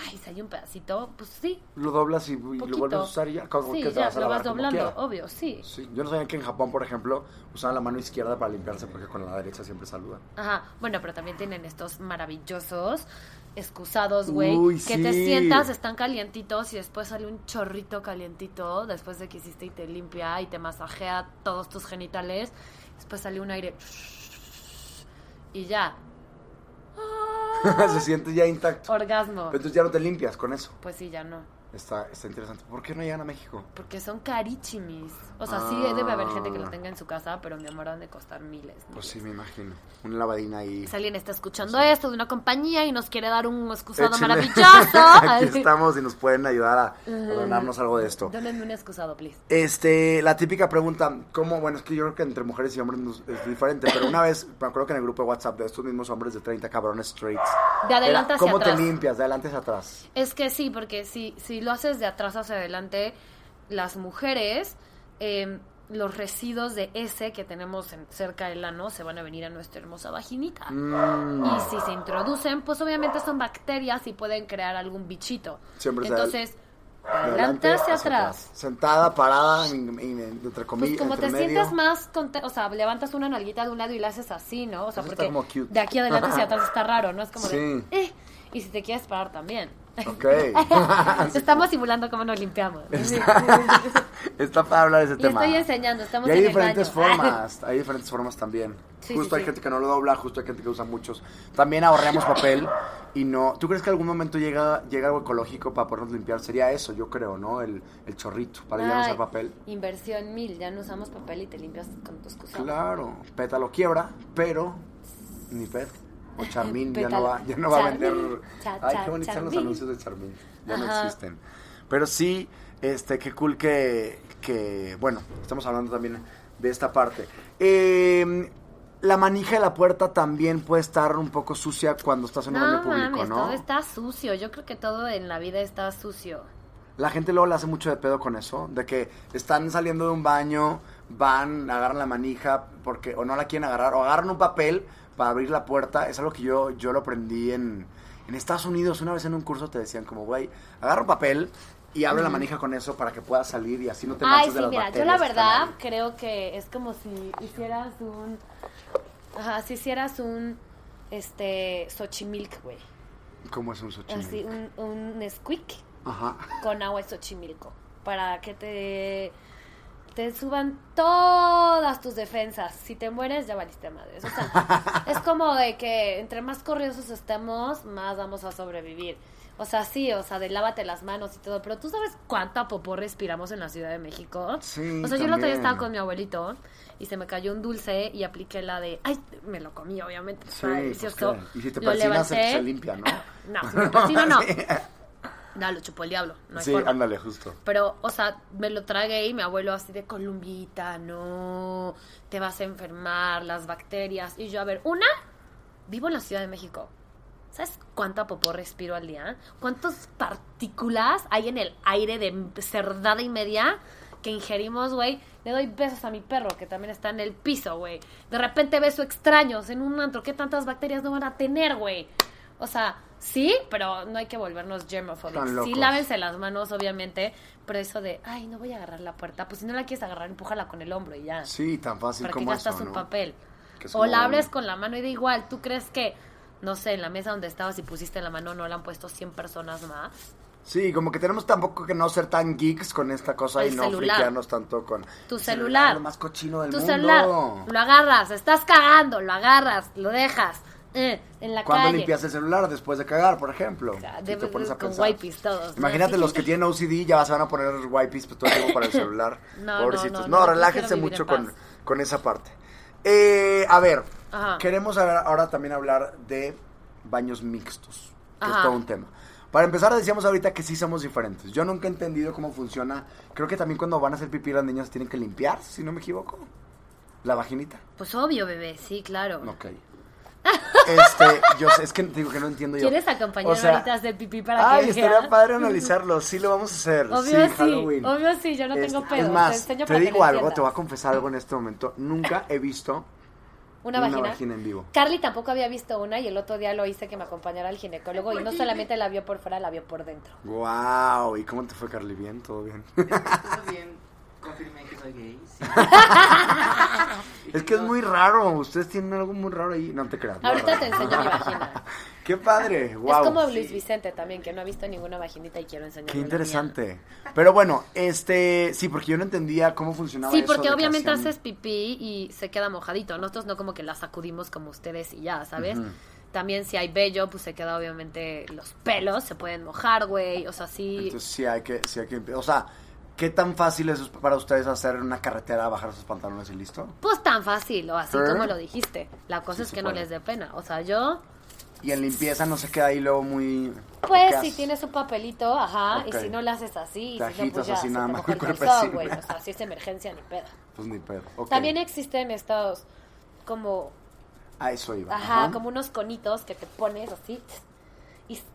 Ay, hay un pedacito, pues sí, Lo doblas y, y lo vuelves a usar y ya. como sí, que te ya, vas a lo vas doblando, obvio, sí. Sí, yo no sabía que en Japón, por ejemplo, usaban la mano izquierda para limpiarse porque con la derecha siempre saludan. Ajá, bueno, pero también tienen estos maravillosos excusados, güey, Uy, que te sí. sientas, están calientitos y después sale un chorrito calientito después de que hiciste y te limpia y te masajea todos tus genitales. Después sale un aire y ya, [LAUGHS] Se siente ya intacto. orgasmo. Pero entonces ya no te limpias con eso. Pues sí, ya no. Está, está interesante. ¿Por qué no llegan a México? Porque son carichimis. O sea, sí debe haber gente que lo tenga en su casa, pero mi amor han de costar miles. Pues sí, me imagino. Una lavadina ahí. Si alguien está escuchando esto de una compañía y nos quiere dar un excusado maravilloso, [LAUGHS] Aquí estamos y nos pueden ayudar a, a donarnos algo de esto. Dónenme un excusado, please. Este, la típica pregunta, ¿cómo? Bueno, es que yo creo que entre mujeres y hombres es diferente, pero una vez, me acuerdo que en el grupo de WhatsApp de estos mismos hombres de 30 cabrones straights, De adelante era, hacia ¿cómo atrás. te limpias? De adelante hacia atrás. Es que sí, porque si, si lo haces de atrás hacia adelante, las mujeres, eh, los residuos de ese que tenemos en- cerca del ano se van a venir a nuestra hermosa vaginita. Mm. Y si se introducen, pues obviamente son bacterias y pueden crear algún bichito. Siempre Entonces, De adelante hacia atrás. Sentada, parada, en- en- entre Pues comillas, como te entre medio. sientes más o sea, levantas una nalguita de un lado y la haces así, ¿no? O sea, Eso porque como cute. de aquí adelante hacia [LAUGHS] atrás está raro, ¿no? Es como Sí. de, eh, y si te quieres parar también. Ok. [LAUGHS] Estamos simulando cómo nos limpiamos. [LAUGHS] Está para hablar de ese Y tema. estoy enseñando, estamos y hay en el diferentes baño. formas, [LAUGHS] hay diferentes formas también. Sí, justo sí, hay sí. gente que no lo dobla, justo hay gente que usa muchos. También ahorramos papel y no. ¿Tú crees que algún momento llega llega algo ecológico para podernos limpiar? Sería eso, yo creo, ¿no? El, el chorrito para ya no usar Ay, papel. Inversión mil, ya no usamos papel y te limpias con tus cosas. Claro, pétalo quiebra, pero ni pet. O Charmín ya no va, ya no va a vender. Cha- Ay, qué bonitos son los anuncios de Charmín. Ya no existen. Pero sí, este, qué cool que, que, bueno, estamos hablando también de esta parte. Eh, la manija de la puerta también puede estar un poco sucia cuando estás en un baño público, mames, ¿no? todo está sucio. Yo creo que todo en la vida está sucio. La gente luego le hace mucho de pedo con eso, de que están saliendo de un baño, van, agarran la manija porque o no la quieren agarrar, o agarran un papel para abrir la puerta. Es algo que yo, yo lo aprendí en, en Estados Unidos. Una vez en un curso te decían como, güey, agarra un papel y abre la manija con eso para que puedas salir y así no te Ay, manches sí, de las mira, yo la verdad creo que es como si hicieras un... Ajá, si hicieras un, este, Xochimilk, güey. ¿Cómo es un Xochimilco? Así, un, un Nesquik Ajá. con agua de Xochimilco. Para que te, te suban todas tus defensas. Si te mueres, ya valiste madres. O sea, [LAUGHS] es como de que entre más corriosos estemos, más vamos a sobrevivir. O sea, sí, o sea, de lávate las manos y todo. Pero ¿tú sabes cuánta popó respiramos en la Ciudad de México? Sí, O sea, yo el otro día estaba con mi abuelito y se me cayó un dulce y apliqué la de... Ay, me lo comí, obviamente. Sí, pues, delicioso. ¿qué? Y si te Lo se, limpia, ¿no? No, si me persino, no. [LAUGHS] No, lo chupó el diablo. No hay sí, forma. ándale, justo. Pero, o sea, me lo tragué y mi abuelo así de Columbita, no, te vas a enfermar, las bacterias. Y yo, a ver, una, vivo en la Ciudad de México. ¿Sabes cuánta popó respiro al día? ¿Cuántas partículas hay en el aire de cerdada y media que ingerimos, güey? Le doy besos a mi perro, que también está en el piso, güey. De repente beso extraños en un antro. ¿Qué tantas bacterias no van a tener, güey? O sea, Sí, pero no hay que volvernos locos. Sí, lávense las manos, obviamente, pero eso de, ay, no voy a agarrar la puerta. Pues si no la quieres agarrar, empújala con el hombro y ya. Sí, tan fácil ¿Para como gastas eso, un ¿no? papel? Que O la abres con la mano y da igual. ¿Tú crees que, no sé, en la mesa donde estabas y pusiste la mano no la han puesto 100 personas más? Sí, como que tenemos tampoco que no ser tan geeks con esta cosa El y no celular. friquearnos tanto con... Tu El celular. Lo más cochino del Tu mundo. celular, lo agarras, estás cagando, lo agarras, lo dejas eh, en la ¿Cuándo calle. limpias el celular después de cagar, por ejemplo? Si de- te pones a con pensar. wipes. Imagínate los que tienen OCD ya se van a poner wipes pues, todo el tiempo para el celular. [LAUGHS] No, no, Pobrecitos. no, No, no, relájense mucho con, con esa parte. Eh, a ver, Ajá. queremos ahora, también hablar de baños mixtos, que es todo un tema. Para empezar, decíamos ahorita que sí somos diferentes. Yo nunca he entendido cómo funciona. Creo que también cuando van a hacer pipí las niñas tienen que limpiar, si no me equivoco. La vaginita. Pues obvio, bebé, sí, claro. Ok. Este, yo sé, es que digo que no entiendo yo. ¿Quieres acompañar O sea, hacer pipí para Ay, que estaría veas? padre analizarlo. Sí, lo vamos a hacer. Obvio sí, sí, Halloween. obvio sí, yo no tengo Este, pedo, Es más, te enseño te para que digo algo, te voy a confesar algo en este momento. Nunca he visto ¿Una, una vagina? vagina en vivo. Carly tampoco había visto una y el otro día lo hice que me acompañara al ginecólogo y no solamente la vio por fuera, la vio por dentro. Wow, ¿y cómo te fue, Carly? ¿Bien? ¿Todo bien? Todo bien, confirmé que soy gay. Sí. [LAUGHS] es que es muy raro. Ustedes tienen algo muy raro ahí. No te creas. Ahorita no. te enseño mi vagina. [LAUGHS] Qué padre. Wow. Es como Luis Vicente también, que no ha visto ninguna vaginita y quiero enseñarle Qué la interesante. Pero bueno, este, sí, porque yo no entendía cómo funcionaba Sí, eso porque obviamente haces pipí y se queda mojadito. Nosotros no como que la sacudimos como ustedes y ya, ¿sabes? También si hay vello, pues se queda obviamente los pelos, se pueden mojar, güey. O sea, sí. Entonces sí hay que, sí hay que, o sea, ¿qué tan fácil es para ustedes hacer en una carretera, bajar sus pantalones y listo? Pues tan fácil, o así ¿Eh? como lo dijiste. La cosa Sí es que no les dé pena. O sea, yo, Y en limpieza no se queda ahí luego muy... pues ¿qué si tienes un papelito, ajá, y si no le haces así, y Te si no, pues ya así se nada te más moja el cuerpecito. güey. O sea, si es emergencia, ni pedo. Pues ni pedo. ok. También existen estos, como A eso iba. Ajá, como unos conitos que te pones así.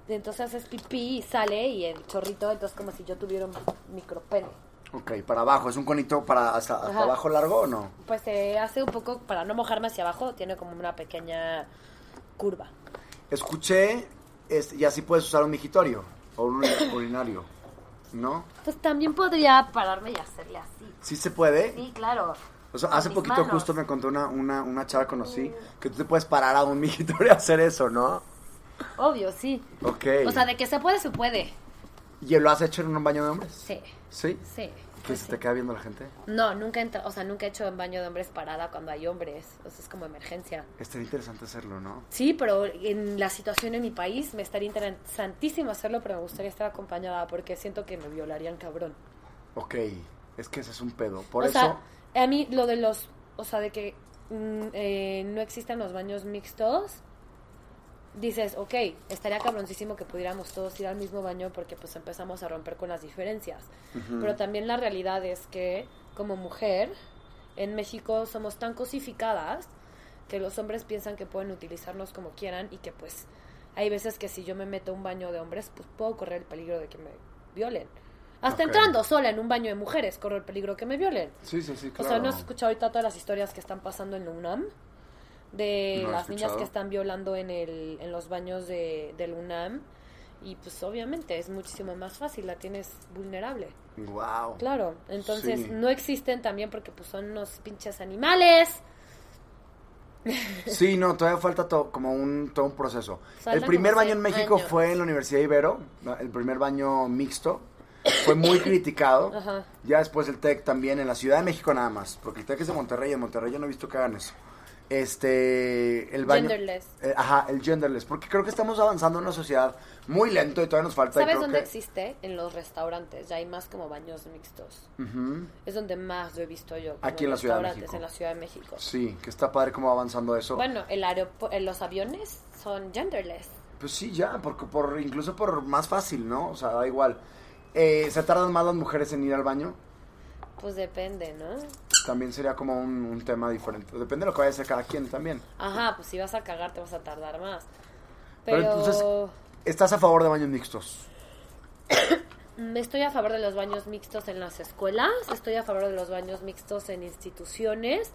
Y entonces haces pipí y sale y el chorrito, entonces como si yo tuviera un micropene. Ok, para abajo. ¿Es un conito para hasta, abajo largo o no? Pues se hace un poco, para no mojarme hacia abajo, tiene como una pequeña curva. Escuché, este, y así puedes usar un migitorio o un uri- [COUGHS] urinario, ¿no? Pues también podría pararme y hacerle así. ¿Sí se puede? Sí, claro. O sea, hace poquito manos. justo me contó una, una, una chava conocí que tú te puedes parar a un [LAUGHS] migitorio a hacer eso, ¿no? Obvio, sí. Ok. O sea, de que se puede, se puede. ¿Y lo has hecho en un baño de hombres? Sí, ¿Sí? sí. ¿Que pues se sí. te queda viendo la gente? No, nunca entra- o sea, nunca he hecho en baño de hombres parada cuando hay hombres. O sea, es como emergencia. Estaría interesante hacerlo, ¿no? Sí, pero en la situación en mi país me estaría interesantísimo hacerlo, pero me gustaría estar acompañada porque siento que me violarían cabrón. Ok, es que ese es un pedo. Por o eso, sea, a mí lo de los, o sea, de que mm, eh, no existan los baños mixtos, dices, ok, estaría cabroncísimo que pudiéramos todos ir al mismo baño porque pues empezamos a romper con las diferencias. Pero también la realidad es que como mujer, en México somos tan cosificadas que los hombres piensan que pueden utilizarnos como quieran y que pues hay veces que si yo me meto a un baño de hombres, pues puedo correr el peligro de que me violen. Hasta Ok. entrando sola en un baño de mujeres, corro el peligro que me violen. sí, sí, sí, O claro. sea, ¿no has escuchado ahorita todas las historias que están pasando en la UNAM? De No las niñas que están violando en, el, en los baños de, del UNAM. Y pues obviamente es muchísimo más fácil, la tienes vulnerable. Wow. Claro, entonces Sí. no existen también porque pues son unos pinches animales. Sí, no, [LAUGHS] todavía falta como un, todo un proceso. El primer baño en México años. fue en la Universidad de Ibero, el primer baño mixto. Fue muy criticado. Ajá. Ya después el TEC también, en la Ciudad de México nada más, porque el TEC es de Monterrey y en Monterrey yo no he visto que hagan eso. Este, el baño... Genderless. Eh, ajá, el genderless, porque creo que estamos avanzando en una sociedad muy lento y todavía nos falta. y ¿Sabes creo dónde que- existe? En los restaurantes. Ya hay más como baños mixtos. Es donde más lo he visto yo. Aquí en la Ciudad de México. En la Ciudad de México. Sí, que está padre cómo va avanzando eso. Bueno, el eh, los aviones son genderless. Pues sí, ya, porque por, incluso por más fácil, ¿no? O sea, da igual. Eh, ¿Se tardan más las mujeres en ir al baño? Pues depende, ¿no? También sería como un, un tema diferente. Depende de lo que vaya a hacer cada quien también. Ajá, pues si vas a cagar te vas a tardar más. Pero, Pero, entonces, ¿estás a favor de baños mixtos? [COUGHS] estoy a favor de los baños mixtos en las escuelas, estoy a favor de los baños mixtos en instituciones,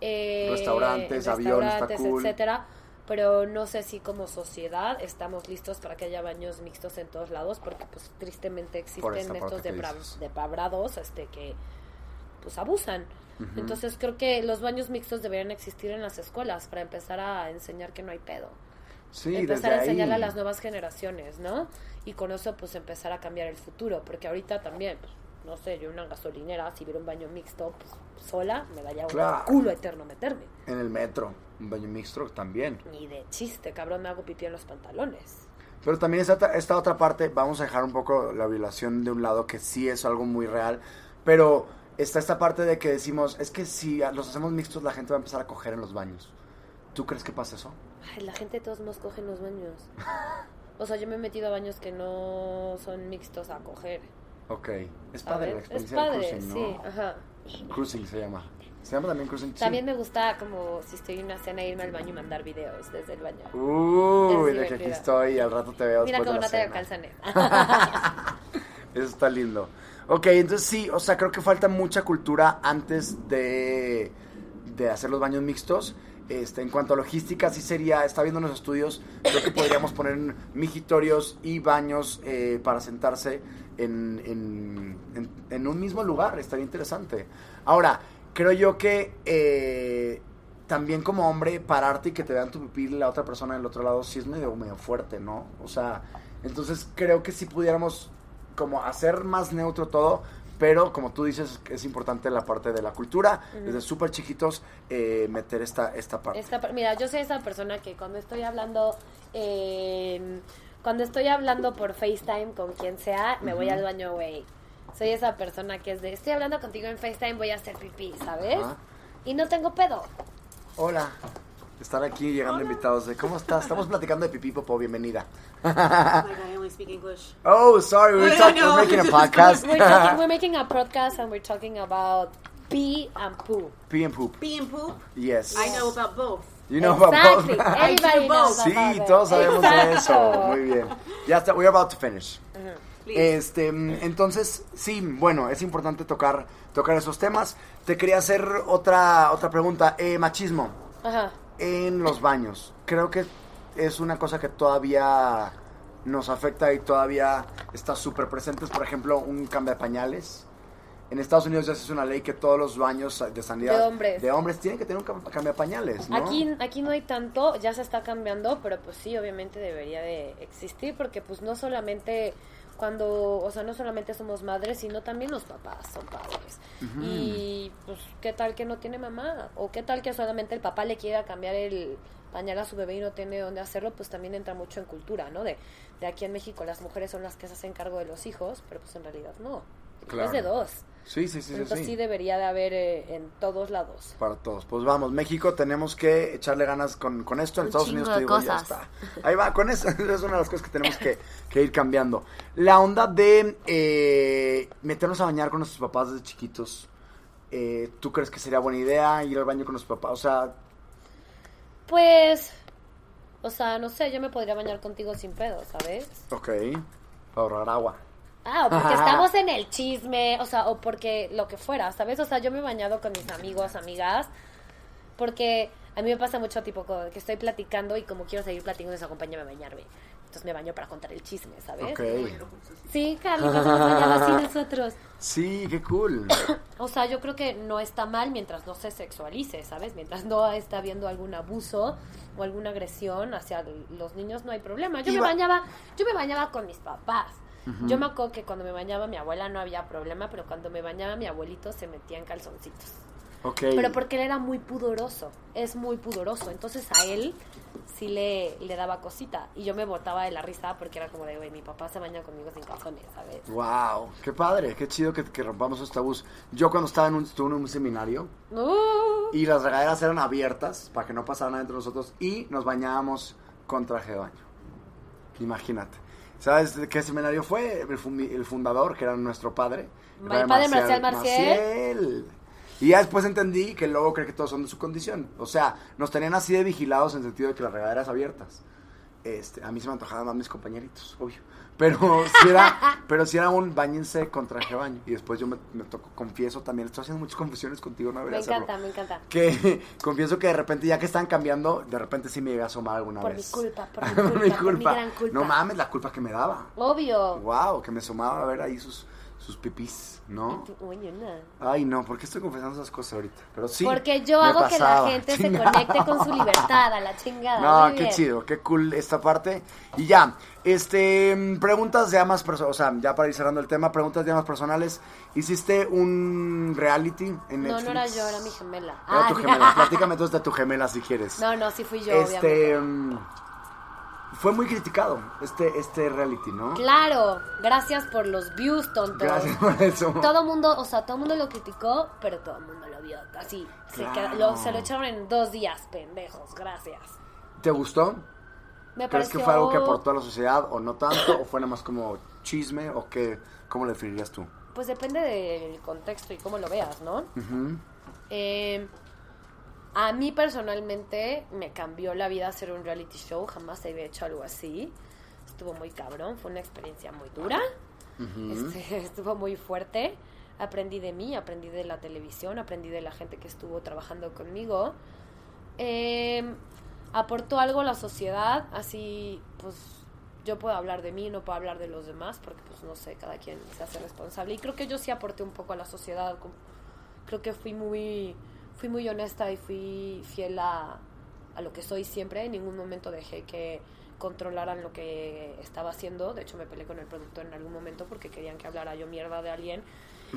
eh, Restaurantes, restaurantes, cool. etcétera, pero no sé si como sociedad estamos listos para que haya baños mixtos en todos lados, porque pues tristemente existen estos que depra- dices. depravrados este, que pues abusan. Entonces creo que los baños mixtos deberían existir en las escuelas para empezar a enseñar que no hay pedo. Sí, empezar a enseñarle ahí. a las nuevas generaciones, ¿no? Y con eso pues empezar a cambiar el futuro, porque ahorita también, pues, no sé, yo en una gasolinera, si viera un baño mixto, pues sola, me daría un Claro. culo eterno meterme. En el metro, un baño mixto también. Ni de chiste, cabrón, me hago pipí en los pantalones. Pero también esta, esta otra parte, vamos a dejar un poco la violación de un lado, que sí es algo muy real, pero está esta parte de que decimos, es que si los hacemos mixtos, la gente va a empezar a coger en los baños. ¿Tú crees que pasa eso? Ay, la gente de todos modos coge en los baños. O sea, yo me he metido a baños que no son mixtos a coger. Ok. Es padre la ¿sabes? Es experiencia padre, del cruising, ¿no? sí, ajá. Cruising se llama. Se llama también cruising. sí. También me gusta como si estoy en una cena irme al baño y mandar videos desde el baño. Uy, de que aquí estoy y al rato te veo Mira después cómo de no la tengo cena. calzones. [LAUGHS] Eso está lindo. Ok, entonces sí, o sea, creo que falta mucha cultura antes de, de hacer los baños mixtos. Este, en cuanto a logística, sí sería, está viendo los estudios, creo que podríamos poner mijitorios y baños eh, para sentarse en, en- en- en un mismo lugar, estaría interesante. Ahora, creo yo que eh, también como hombre, pararte y que te vean tu pipí la otra persona del otro lado, sí es medio, medio fuerte, ¿no? O sea, entonces creo que si pudiéramos como hacer más neutro todo, pero como tú dices, es importante la parte de la cultura, desde súper chiquitos, eh, meter esta, esta parte. Esta mira, yo soy esa persona que cuando estoy hablando, eh, cuando estoy hablando por FaceTime con quien sea, me voy al baño, güey. Soy esa persona que es de, estoy hablando contigo en FaceTime, voy a hacer pipí, ¿sabes? Y no tengo pedo. Hola, estar aquí llegando invitados de ¿cómo estás? Estamos platicando de pipí, popo, bienvenida. Oh my god, I only speak English. Oh, sorry, we're, know. we're making a [LAUGHS] podcast. We're, talking, we're [LAUGHS] making a podcast and we're talking about pee and poo. Pee and poop. Pee and poop? Yes. I know about both. You know about exactly. [LAUGHS] both. Everybody knows Sí, about it. todos sabemos de eso. Muy bien. Ya está, we're about to finish. Please. Este, mm, entonces, sí, bueno, es importante tocar, tocar esos temas. Te quería hacer otra, otra pregunta. Eh, machismo Ajá. En los baños. Creo que es una cosa que todavía nos afecta y todavía está súper presente. Por ejemplo, un cambio de pañales. En Estados Unidos ya se hizo una ley que todos los baños de sanidad De hombres. de hombres tienen que tener un cam- cambio de pañales, ¿no? Aquí, aquí no hay tanto, ya se está cambiando, pero pues sí, obviamente debería de existir, porque pues no solamente cuando, o sea, no solamente somos madres, sino también los papás son padres. Y pues, ¿qué tal que no tiene mamá? O qué tal que solamente el papá le quiera cambiar el pañal a su bebé y no tiene dónde hacerlo, pues también entra mucho en cultura, ¿no? De, de aquí en México las mujeres son las que se hacen cargo de los hijos, pero pues en realidad no. Claro. Es de dos. Sí, sí, sí, sí, Entonces sí. sí debería de haber eh, en todos lados. Para todos. Pues vamos, México, tenemos que echarle ganas con, con esto. En Un Estados chingo Unidos te de digo, ya cosas. está. Ahí va, con eso [LAUGHS] es una de las cosas que tenemos que, que ir cambiando. La onda de eh, meternos a bañar con nuestros papás desde chiquitos. eh, ¿Tú crees que sería buena idea ir al baño con nuestros papás? O sea, Pues, o sea, no sé, yo me podría bañar contigo sin pedo, ¿sabes? ok, ahorrar agua. Ah, o porque estamos en el chisme, o sea, o porque lo que fuera, ¿sabes? O sea, yo me he bañado con mis amigos, amigas, porque a mí me pasa mucho, tipo, que estoy platicando y como quiero seguir platicando, les acompáñame a bañarme. Entonces me baño para contar el chisme, ¿sabes? Ok. Sí, Carly, que estamos bañados así nosotros. Sí, qué cool. O sea, yo creo que no está mal mientras no se sexualice, ¿sabes? Mientras no está habiendo algún abuso o alguna agresión hacia los niños, no hay problema. Yo me bañaba, yo me bañaba con mis papás. Yo me acuerdo que cuando me bañaba mi abuela no había problema, pero cuando me bañaba mi abuelito se metía en calzoncitos. Ok. Pero porque él era muy pudoroso, es muy pudoroso. Entonces a él sí le, le daba cosita. Y yo me botaba de la risa porque era como de, güey, mi papá se baña conmigo sin calzones, ¿sabes? Wow, qué padre, qué chido que, que rompamos esos tabús. Yo cuando estaba en un, estuve en un seminario Uh, y las regaderas eran abiertas para que no pasara nada entre nosotros y nos bañábamos con traje de baño. Imagínate. ¿Sabes de qué seminario fue? El, fundador, que era nuestro padre. El padre Marcial Marcial. Marcial. Y ya después entendí que luego cree que todos son de su condición. O sea, nos tenían así de vigilados en el sentido de que las regaderas abiertas. Este, a mí se me antojaban más mis compañeritos, obvio. Pero [LAUGHS] si era, pero si era un bañense con traje baño. Y después yo me, me tocó, confieso también, estoy haciendo muchas confusiones contigo, no Me debería hacerlo. encanta, me encanta. Que [LAUGHS] confieso que de repente, ya que están cambiando, de repente sí me llegué a asomar alguna Por mi vez. culpa, por [LAUGHS] mi culpa, por mi gran culpa. No mames, la culpa que me daba. Obvio. Wow, que me asomaba a ver ahí sus, sus pipís, ¿no? No. Ay, no, ¿por qué estoy confesando esas cosas ahorita? Pero sí. Porque yo hago que la gente [LAUGHS] se conecte con su libertad, a la chingada. No, Muy qué bien. chido, qué cool esta parte. Y ya, este, mm, preguntas ya más personales, o sea, ya para ir cerrando el tema, preguntas ya más personales. ¿Hiciste un reality en No, Netflix? no era yo, era mi gemela. Era tu Ah, gemela. [LAUGHS] Platícame entonces de tu gemela si quieres. No, no, sí fui yo, este, obviamente. Fue muy criticado este, este reality, ¿no? Claro, gracias por los views, tonto. Gracias por eso. Todo mundo, o sea, todo mundo lo criticó, pero todo el mundo lo vio. Así, se, Claro. queda- lo, se lo echaron en dos días, pendejos, gracias. ¿Te gustó? Me ¿Crees pareció... que fue algo que aportó a la sociedad o no tanto? ¿O fue nada más como chisme? ¿O qué? ¿Cómo lo definirías tú? Pues depende del contexto y cómo lo veas, ¿no? Eh, a mí personalmente me cambió la vida hacer un reality show, jamás había hecho algo así. Estuvo muy cabrón, fue una experiencia muy dura, Este, [LAUGHS] estuvo muy fuerte. Aprendí de mí, aprendí de la televisión, aprendí de la gente que estuvo trabajando conmigo. Eh, aportó algo a la sociedad, así pues yo puedo hablar de mí, no puedo hablar de los demás, porque pues no sé, cada quien se hace responsable. Y creo que yo sí aporté un poco a la sociedad, creo que fui muy, fui muy honesta y fui fiel a, a lo que soy siempre, en ningún momento dejé que controlaran lo que estaba haciendo, de hecho me peleé con el productor en algún momento porque querían que hablara yo mierda de alguien.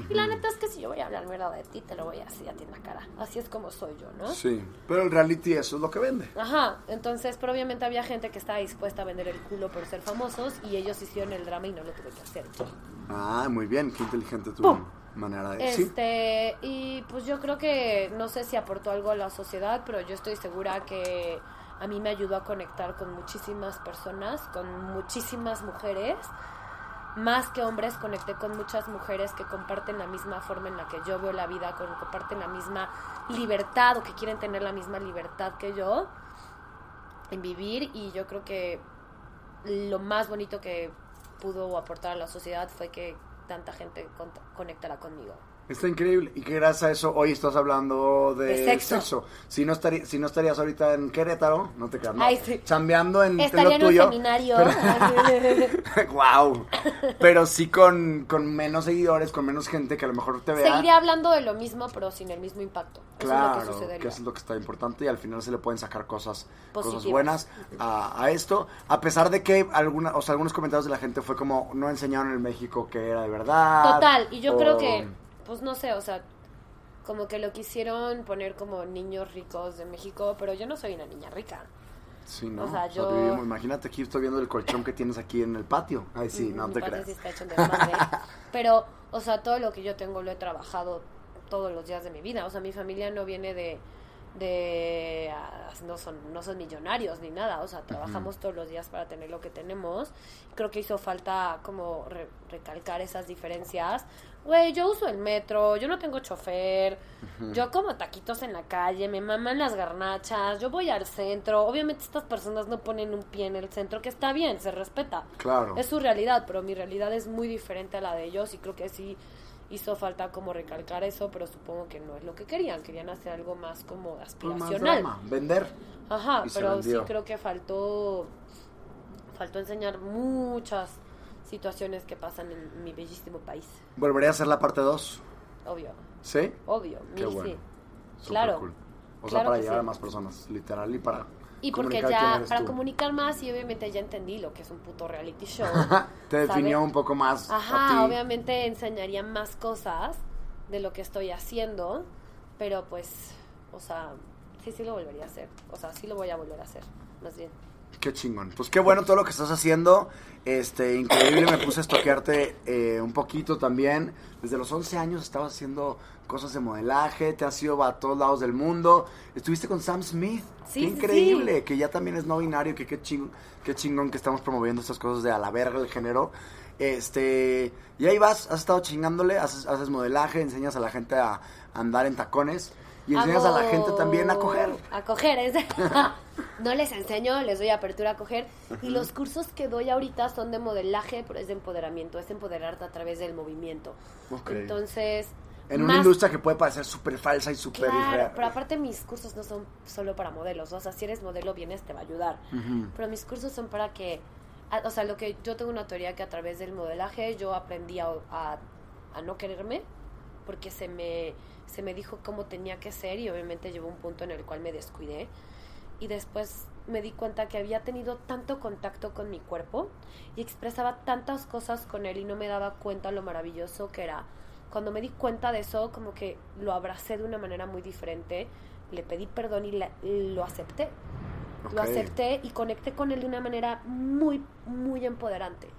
Y la neta es que si yo voy a hablar mierda de ti, te lo voy a decir a ti en la cara. Así es como soy yo, ¿no? Sí, pero el reality eso es lo que vende. Ajá, entonces, pero obviamente había gente que estaba dispuesta a vender el culo por ser famosos y ellos hicieron el drama y no lo tuve que hacer. yo. Ah, muy bien, qué inteligente tu ¡Pum! Manera de decir. Este, y pues yo creo que no sé si aportó algo a la sociedad, pero yo estoy segura que a mí me ayudó a conectar con muchísimas personas, con muchísimas mujeres. Más que hombres, conecté con muchas mujeres que comparten la misma forma en la que yo veo la vida, con, comparten la misma libertad o que quieren tener la misma libertad que yo en vivir. Y yo creo que lo más bonito que pudo aportar a la sociedad fue que tanta gente con- conectara conmigo. Está increíble. Y que gracias a eso hoy estás hablando de, De sexo. Si, no estaría, si no estarías ahorita en Querétaro, no te quedas. No, Ay, sí. Chambeando en, en Estaría lo en un tuyo. seminario. wow. [LAUGHS] Pero sí con, con menos seguidores, con menos gente que a lo mejor te vea. Seguiría hablando de lo mismo, pero sin el mismo impacto. Eso Claro, es lo que sucedería. que eso es lo que está importante y al final se le pueden sacar cosas, cosas buenas a, a esto, a pesar de que alguna, o sea, algunos comentarios de la gente fue como no enseñaron en México que era de verdad. Total, y yo o- creo que, pues no sé, o sea, como que lo quisieron poner como niños ricos de México, pero yo no soy una niña rica. Sí, ¿no? o sea, yo- vivimos- imagínate aquí estoy viendo el colchón que tienes aquí en el patio. Ay, sí, no Mi te creas. sí está hecho un desmadre. [LAUGHS] pero, o sea, todo lo que yo tengo lo he trabajado todos los días de mi vida. O sea, mi familia no viene de de ah, no son no son millonarios ni nada o sea trabajamos todos los días para tener lo que tenemos. Creo que hizo falta como re- recalcar esas diferencias. Güey yo uso el metro yo no tengo chofer yo como taquitos en la calle me maman las garnachas yo voy al centro. Obviamente estas personas no ponen un pie en el centro que está bien se respeta. Claro. es su realidad, pero mi realidad es muy diferente a la de ellos y creo que sí hizo falta como recalcar eso, pero supongo que no es lo que querían, querían hacer algo más como Pues más aspiracional. drama, vender. Ajá, pero sí creo que faltó faltó enseñar muchas situaciones que pasan en mi bellísimo país. Volveré a hacer la parte 2. Obvio, ¿Sí? obvio, Qué mil bueno. sí. Súper Claro. cool. O sea, Claro para llegar sí. a más personas, literal, y para Y porque ya, para tú. comunicar más, y obviamente ya entendí lo que es un puto reality show. [LAUGHS] Te definió ¿sabes? un poco más a Ajá, ti. obviamente enseñaría más cosas de lo que estoy haciendo, pero pues, o sea, sí, sí lo volvería a hacer. O sea, sí lo voy a volver a hacer, más bien. Qué chingón. Pues qué bueno todo lo que estás haciendo. Este, increíble. Me puse a estoquearte eh, un poquito también. Desde los 11 años estabas haciendo cosas de modelaje. Te has ido a todos lados del mundo. Estuviste con Sam Smith. Sí, qué increíble. sí. Que ya también es no binario. Que qué chingón, qué chingón que estamos promoviendo estas cosas de a la verga el género. Este, y ahí vas, has estado chingándole, haces, haces modelaje, enseñas a la gente a andar en tacones y enseñas a la gente también a coger. A coger, es [LAUGHS] [LAUGHS] no les enseño, les doy apertura a coger. Y los cursos que doy ahorita son de modelaje, pero es de empoderamiento, es empoderarte a través del movimiento. Ok. Entonces... En una más- industria que puede parecer súper falsa y súper Claro, irreal. pero aparte mis cursos no son solo para modelos, o sea, si eres modelo vienes te va a ayudar, pero mis cursos son para que, o sea, lo que yo tengo una teoría que a través del modelaje yo aprendí a, a- a no quererme, porque se me, se me dijo cómo tenía que ser y obviamente llegó un punto en el cual me descuidé y después me di cuenta que había tenido tanto contacto con mi cuerpo y expresaba tantas cosas con él y no me daba cuenta lo maravilloso que era. Cuando me di cuenta de eso, como que lo abracé de una manera muy diferente, le pedí perdón y, la- lo acepté. Lo acepté y conecté con él de una manera muy, muy empoderante.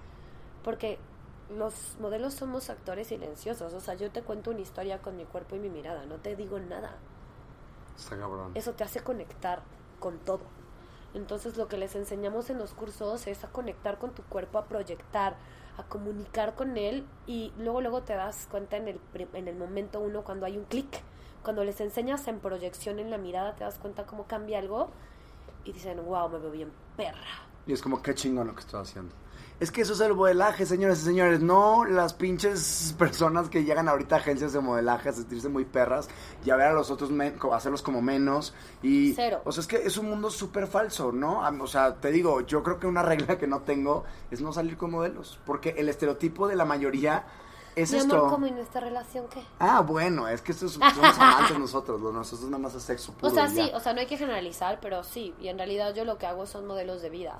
Porque los modelos somos actores silenciosos. O sea, yo te cuento una historia con mi cuerpo y mi mirada, no te digo nada Está cabrón. eso te hace conectar con todo. Entonces lo que les enseñamos en los cursos es a conectar con tu cuerpo, a proyectar, a comunicar con él y luego luego te das cuenta en el, en el momento uno cuando hay un clic, cuando les enseñas en proyección en la mirada te das cuenta cómo cambia algo y dicen, wow, me veo bien perra. Y es como, qué chingón lo que estoy haciendo. Es que eso es el modelaje, señores y señores. No las pinches [LAUGHS] personas que llegan ahorita a agencias de modelaje a sentirse muy perras y a ver a los otros, hacerlos como menos. Y, Cero. O sea, es que es un mundo súper falso, ¿no? O sea, te digo, yo creo que una regla que no tengo es no salir con modelos. Porque el estereotipo de la mayoría es Mi esto. amor, ¿cómo en esta relación qué? Ah, bueno, es que estos somos amantes nosotros. Los nosotros nada más es sexo puro. O sea, y sí, o sea, no hay que generalizar, pero sí. Y en realidad yo lo que hago son modelos de vida.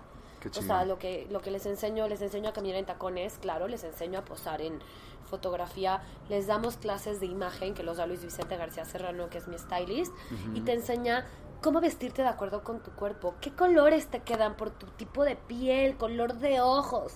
Qué O sea, lo que, lo que les enseño, les enseño a caminar en tacones, claro, les enseño a posar en fotografía, les damos clases de imagen, que los da Luis Vicente García Serrano, que es mi stylist, y te enseña cómo vestirte de acuerdo con tu cuerpo, qué colores te quedan por tu tipo de piel, color de ojos.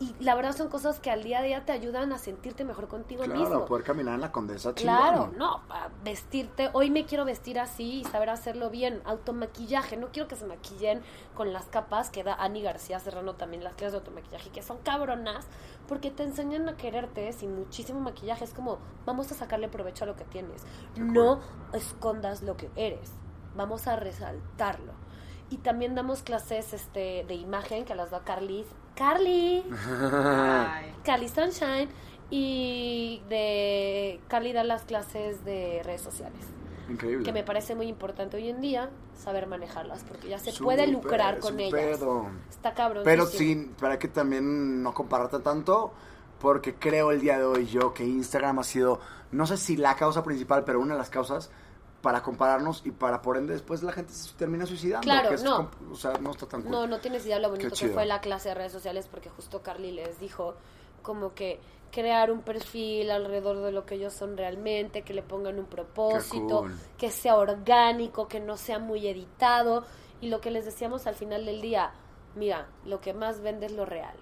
Y la verdad son cosas que al día a día te ayudan a sentirte mejor contigo Claro, mismo. poder caminar en la condesa, Claro, no, vestirte, hoy me quiero vestir así y saber hacerlo bien, automaquillaje, no quiero que se maquillen con las capas que da Ani García Serrano también, las clases de automaquillaje, que son cabronas, porque te enseñan a quererte sin muchísimo maquillaje, es como, vamos a sacarle provecho a lo que tienes, no escondas lo que eres, vamos a resaltarlo. Y también damos clases este, de imagen que las da Carly. Carly. Sunshine y de Cali da las clases de redes sociales. Increíble. Que me parece muy importante hoy en día saber manejarlas, porque ya se puede lucrar con ellas. pedo. Está cabrón. Pero sí, para que también no compararte tanto, porque creo el día de hoy yo que Instagram ha sido, no sé si la causa principal, pero una de las causas para compararnos y para por ende después la gente se termina suicidando. Claro, no. o sea, no está tan cool. No, no tienes idea lo bonito Qué que chido. fue la clase de redes sociales, porque justo Carly les dijo como que crear un perfil alrededor de lo que ellos son realmente, que le pongan un propósito, cool. que sea orgánico, que no sea muy editado. Y lo que les decíamos al final del día, mira, lo que más vende es lo real.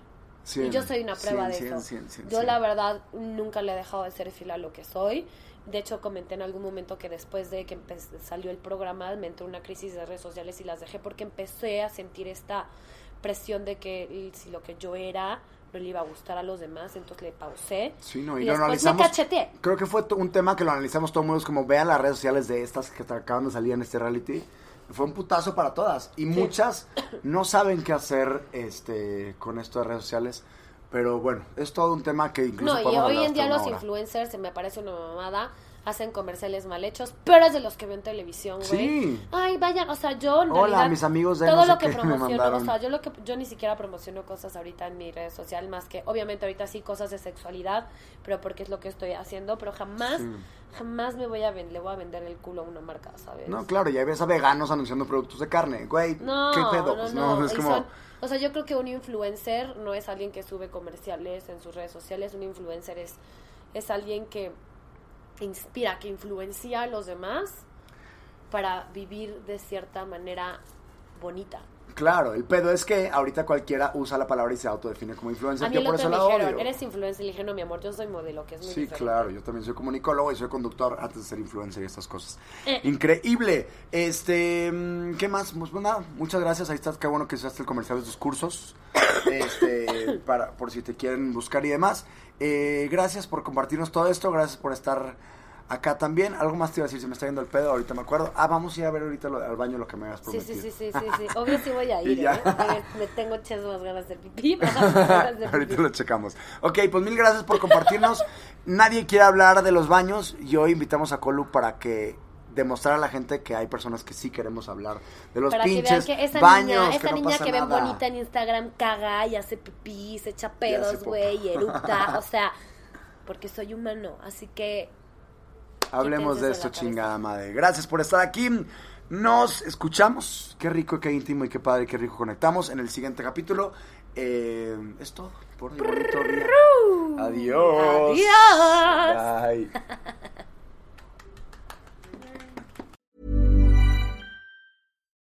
Y yo soy una prueba de cien, eso. cien, cien, yo la verdad nunca le he dejado de ser fiel a lo que soy. De hecho, comenté en algún momento que después de que salió el programa me entró una crisis de redes sociales y las dejé porque empecé a sentir esta presión de que si lo que yo era no le iba a gustar a los demás, entonces le pausé. Sí, no, y, y lo analizamos. cacheteé. Creo que fue un tema que lo analizamos todo el mundo, es como vean las redes sociales de estas que acaban de salir en este reality. Fue un putazo para todas. Y muchas no saben qué hacer este con esto de redes sociales. Pero bueno, es todo un tema que incluso No, y hoy en día los hora. influencers, se me parece una mamada, hacen comerciales mal hechos, pero es de los que veo en televisión, güey. Sí. Ay, vayan, o sea, yo en Hola, realidad, mis amigos de todo no sé lo que promociono, o sea, yo lo que yo ni siquiera promociono cosas ahorita en mi red social más que obviamente ahorita sí cosas de sexualidad, pero porque es lo que estoy haciendo, pero jamás Sí. jamás me voy a vender, le voy a vender el culo a una marca, ¿sabes? No, claro, ya ves a veganos anunciando productos de carne. Güey, No, ¿qué pedo? no, Pues no, es como... son- o sea, yo creo que un influencer no es alguien que sube comerciales en sus redes sociales, un influencer es, es alguien que inspira, que influencia a los demás para vivir de cierta manera bonita. Claro, el pedo es que ahorita cualquiera usa la palabra y se autodefine como influencer. A mí yo por eso me la dijeron, odio. eres influencer, le dije, no, mi amor, yo soy modelo, que es muy Sí, diferente. claro, yo también soy comunicólogo y soy conductor antes de ser influencer y estas cosas. Eh. Increíble. Este, mm, ¿qué más? Pues nada, muchas gracias. Ahí estás, qué bueno que usaste el comercial de tus cursos. Este, [COUGHS] para, por si te quieren buscar y demás. Eh, gracias por compartirnos todo esto, gracias por estar Acá también, algo más te iba a decir, se me está yendo el pedo, ahorita me acuerdo. Ah, vamos a ir a ver ahorita lo- al baño lo que me hagas Sí, prometido. sí, sí, sí, sí, sí. Obvio sí voy a [LAUGHS] ir. ¿eh? Me, tengo chas más ganas de pipí. [LAUGHS] [LAUGHS] ganas de Ahorita pipí. lo checamos. Ok, pues mil gracias por compartirnos. Nadie quiere hablar de los baños y hoy invitamos a Colu para que demostrar a la gente que hay personas que sí queremos hablar de los Para que vean pinches que esa baños. niña, que esa no niña pasa que ven nada. bonita en Instagram caga y hace pipí, se echa pedos, güey, y eructa. [LAUGHS] o sea, porque soy humano. Así que Hablemos de esto, chingada madre. Gracias por estar aquí. Nos escuchamos. Qué rico, qué íntimo y qué padre, qué rico conectamos en el siguiente capítulo. Eh, es todo por hoy. Bonito día. Adiós. Adiós. Bye.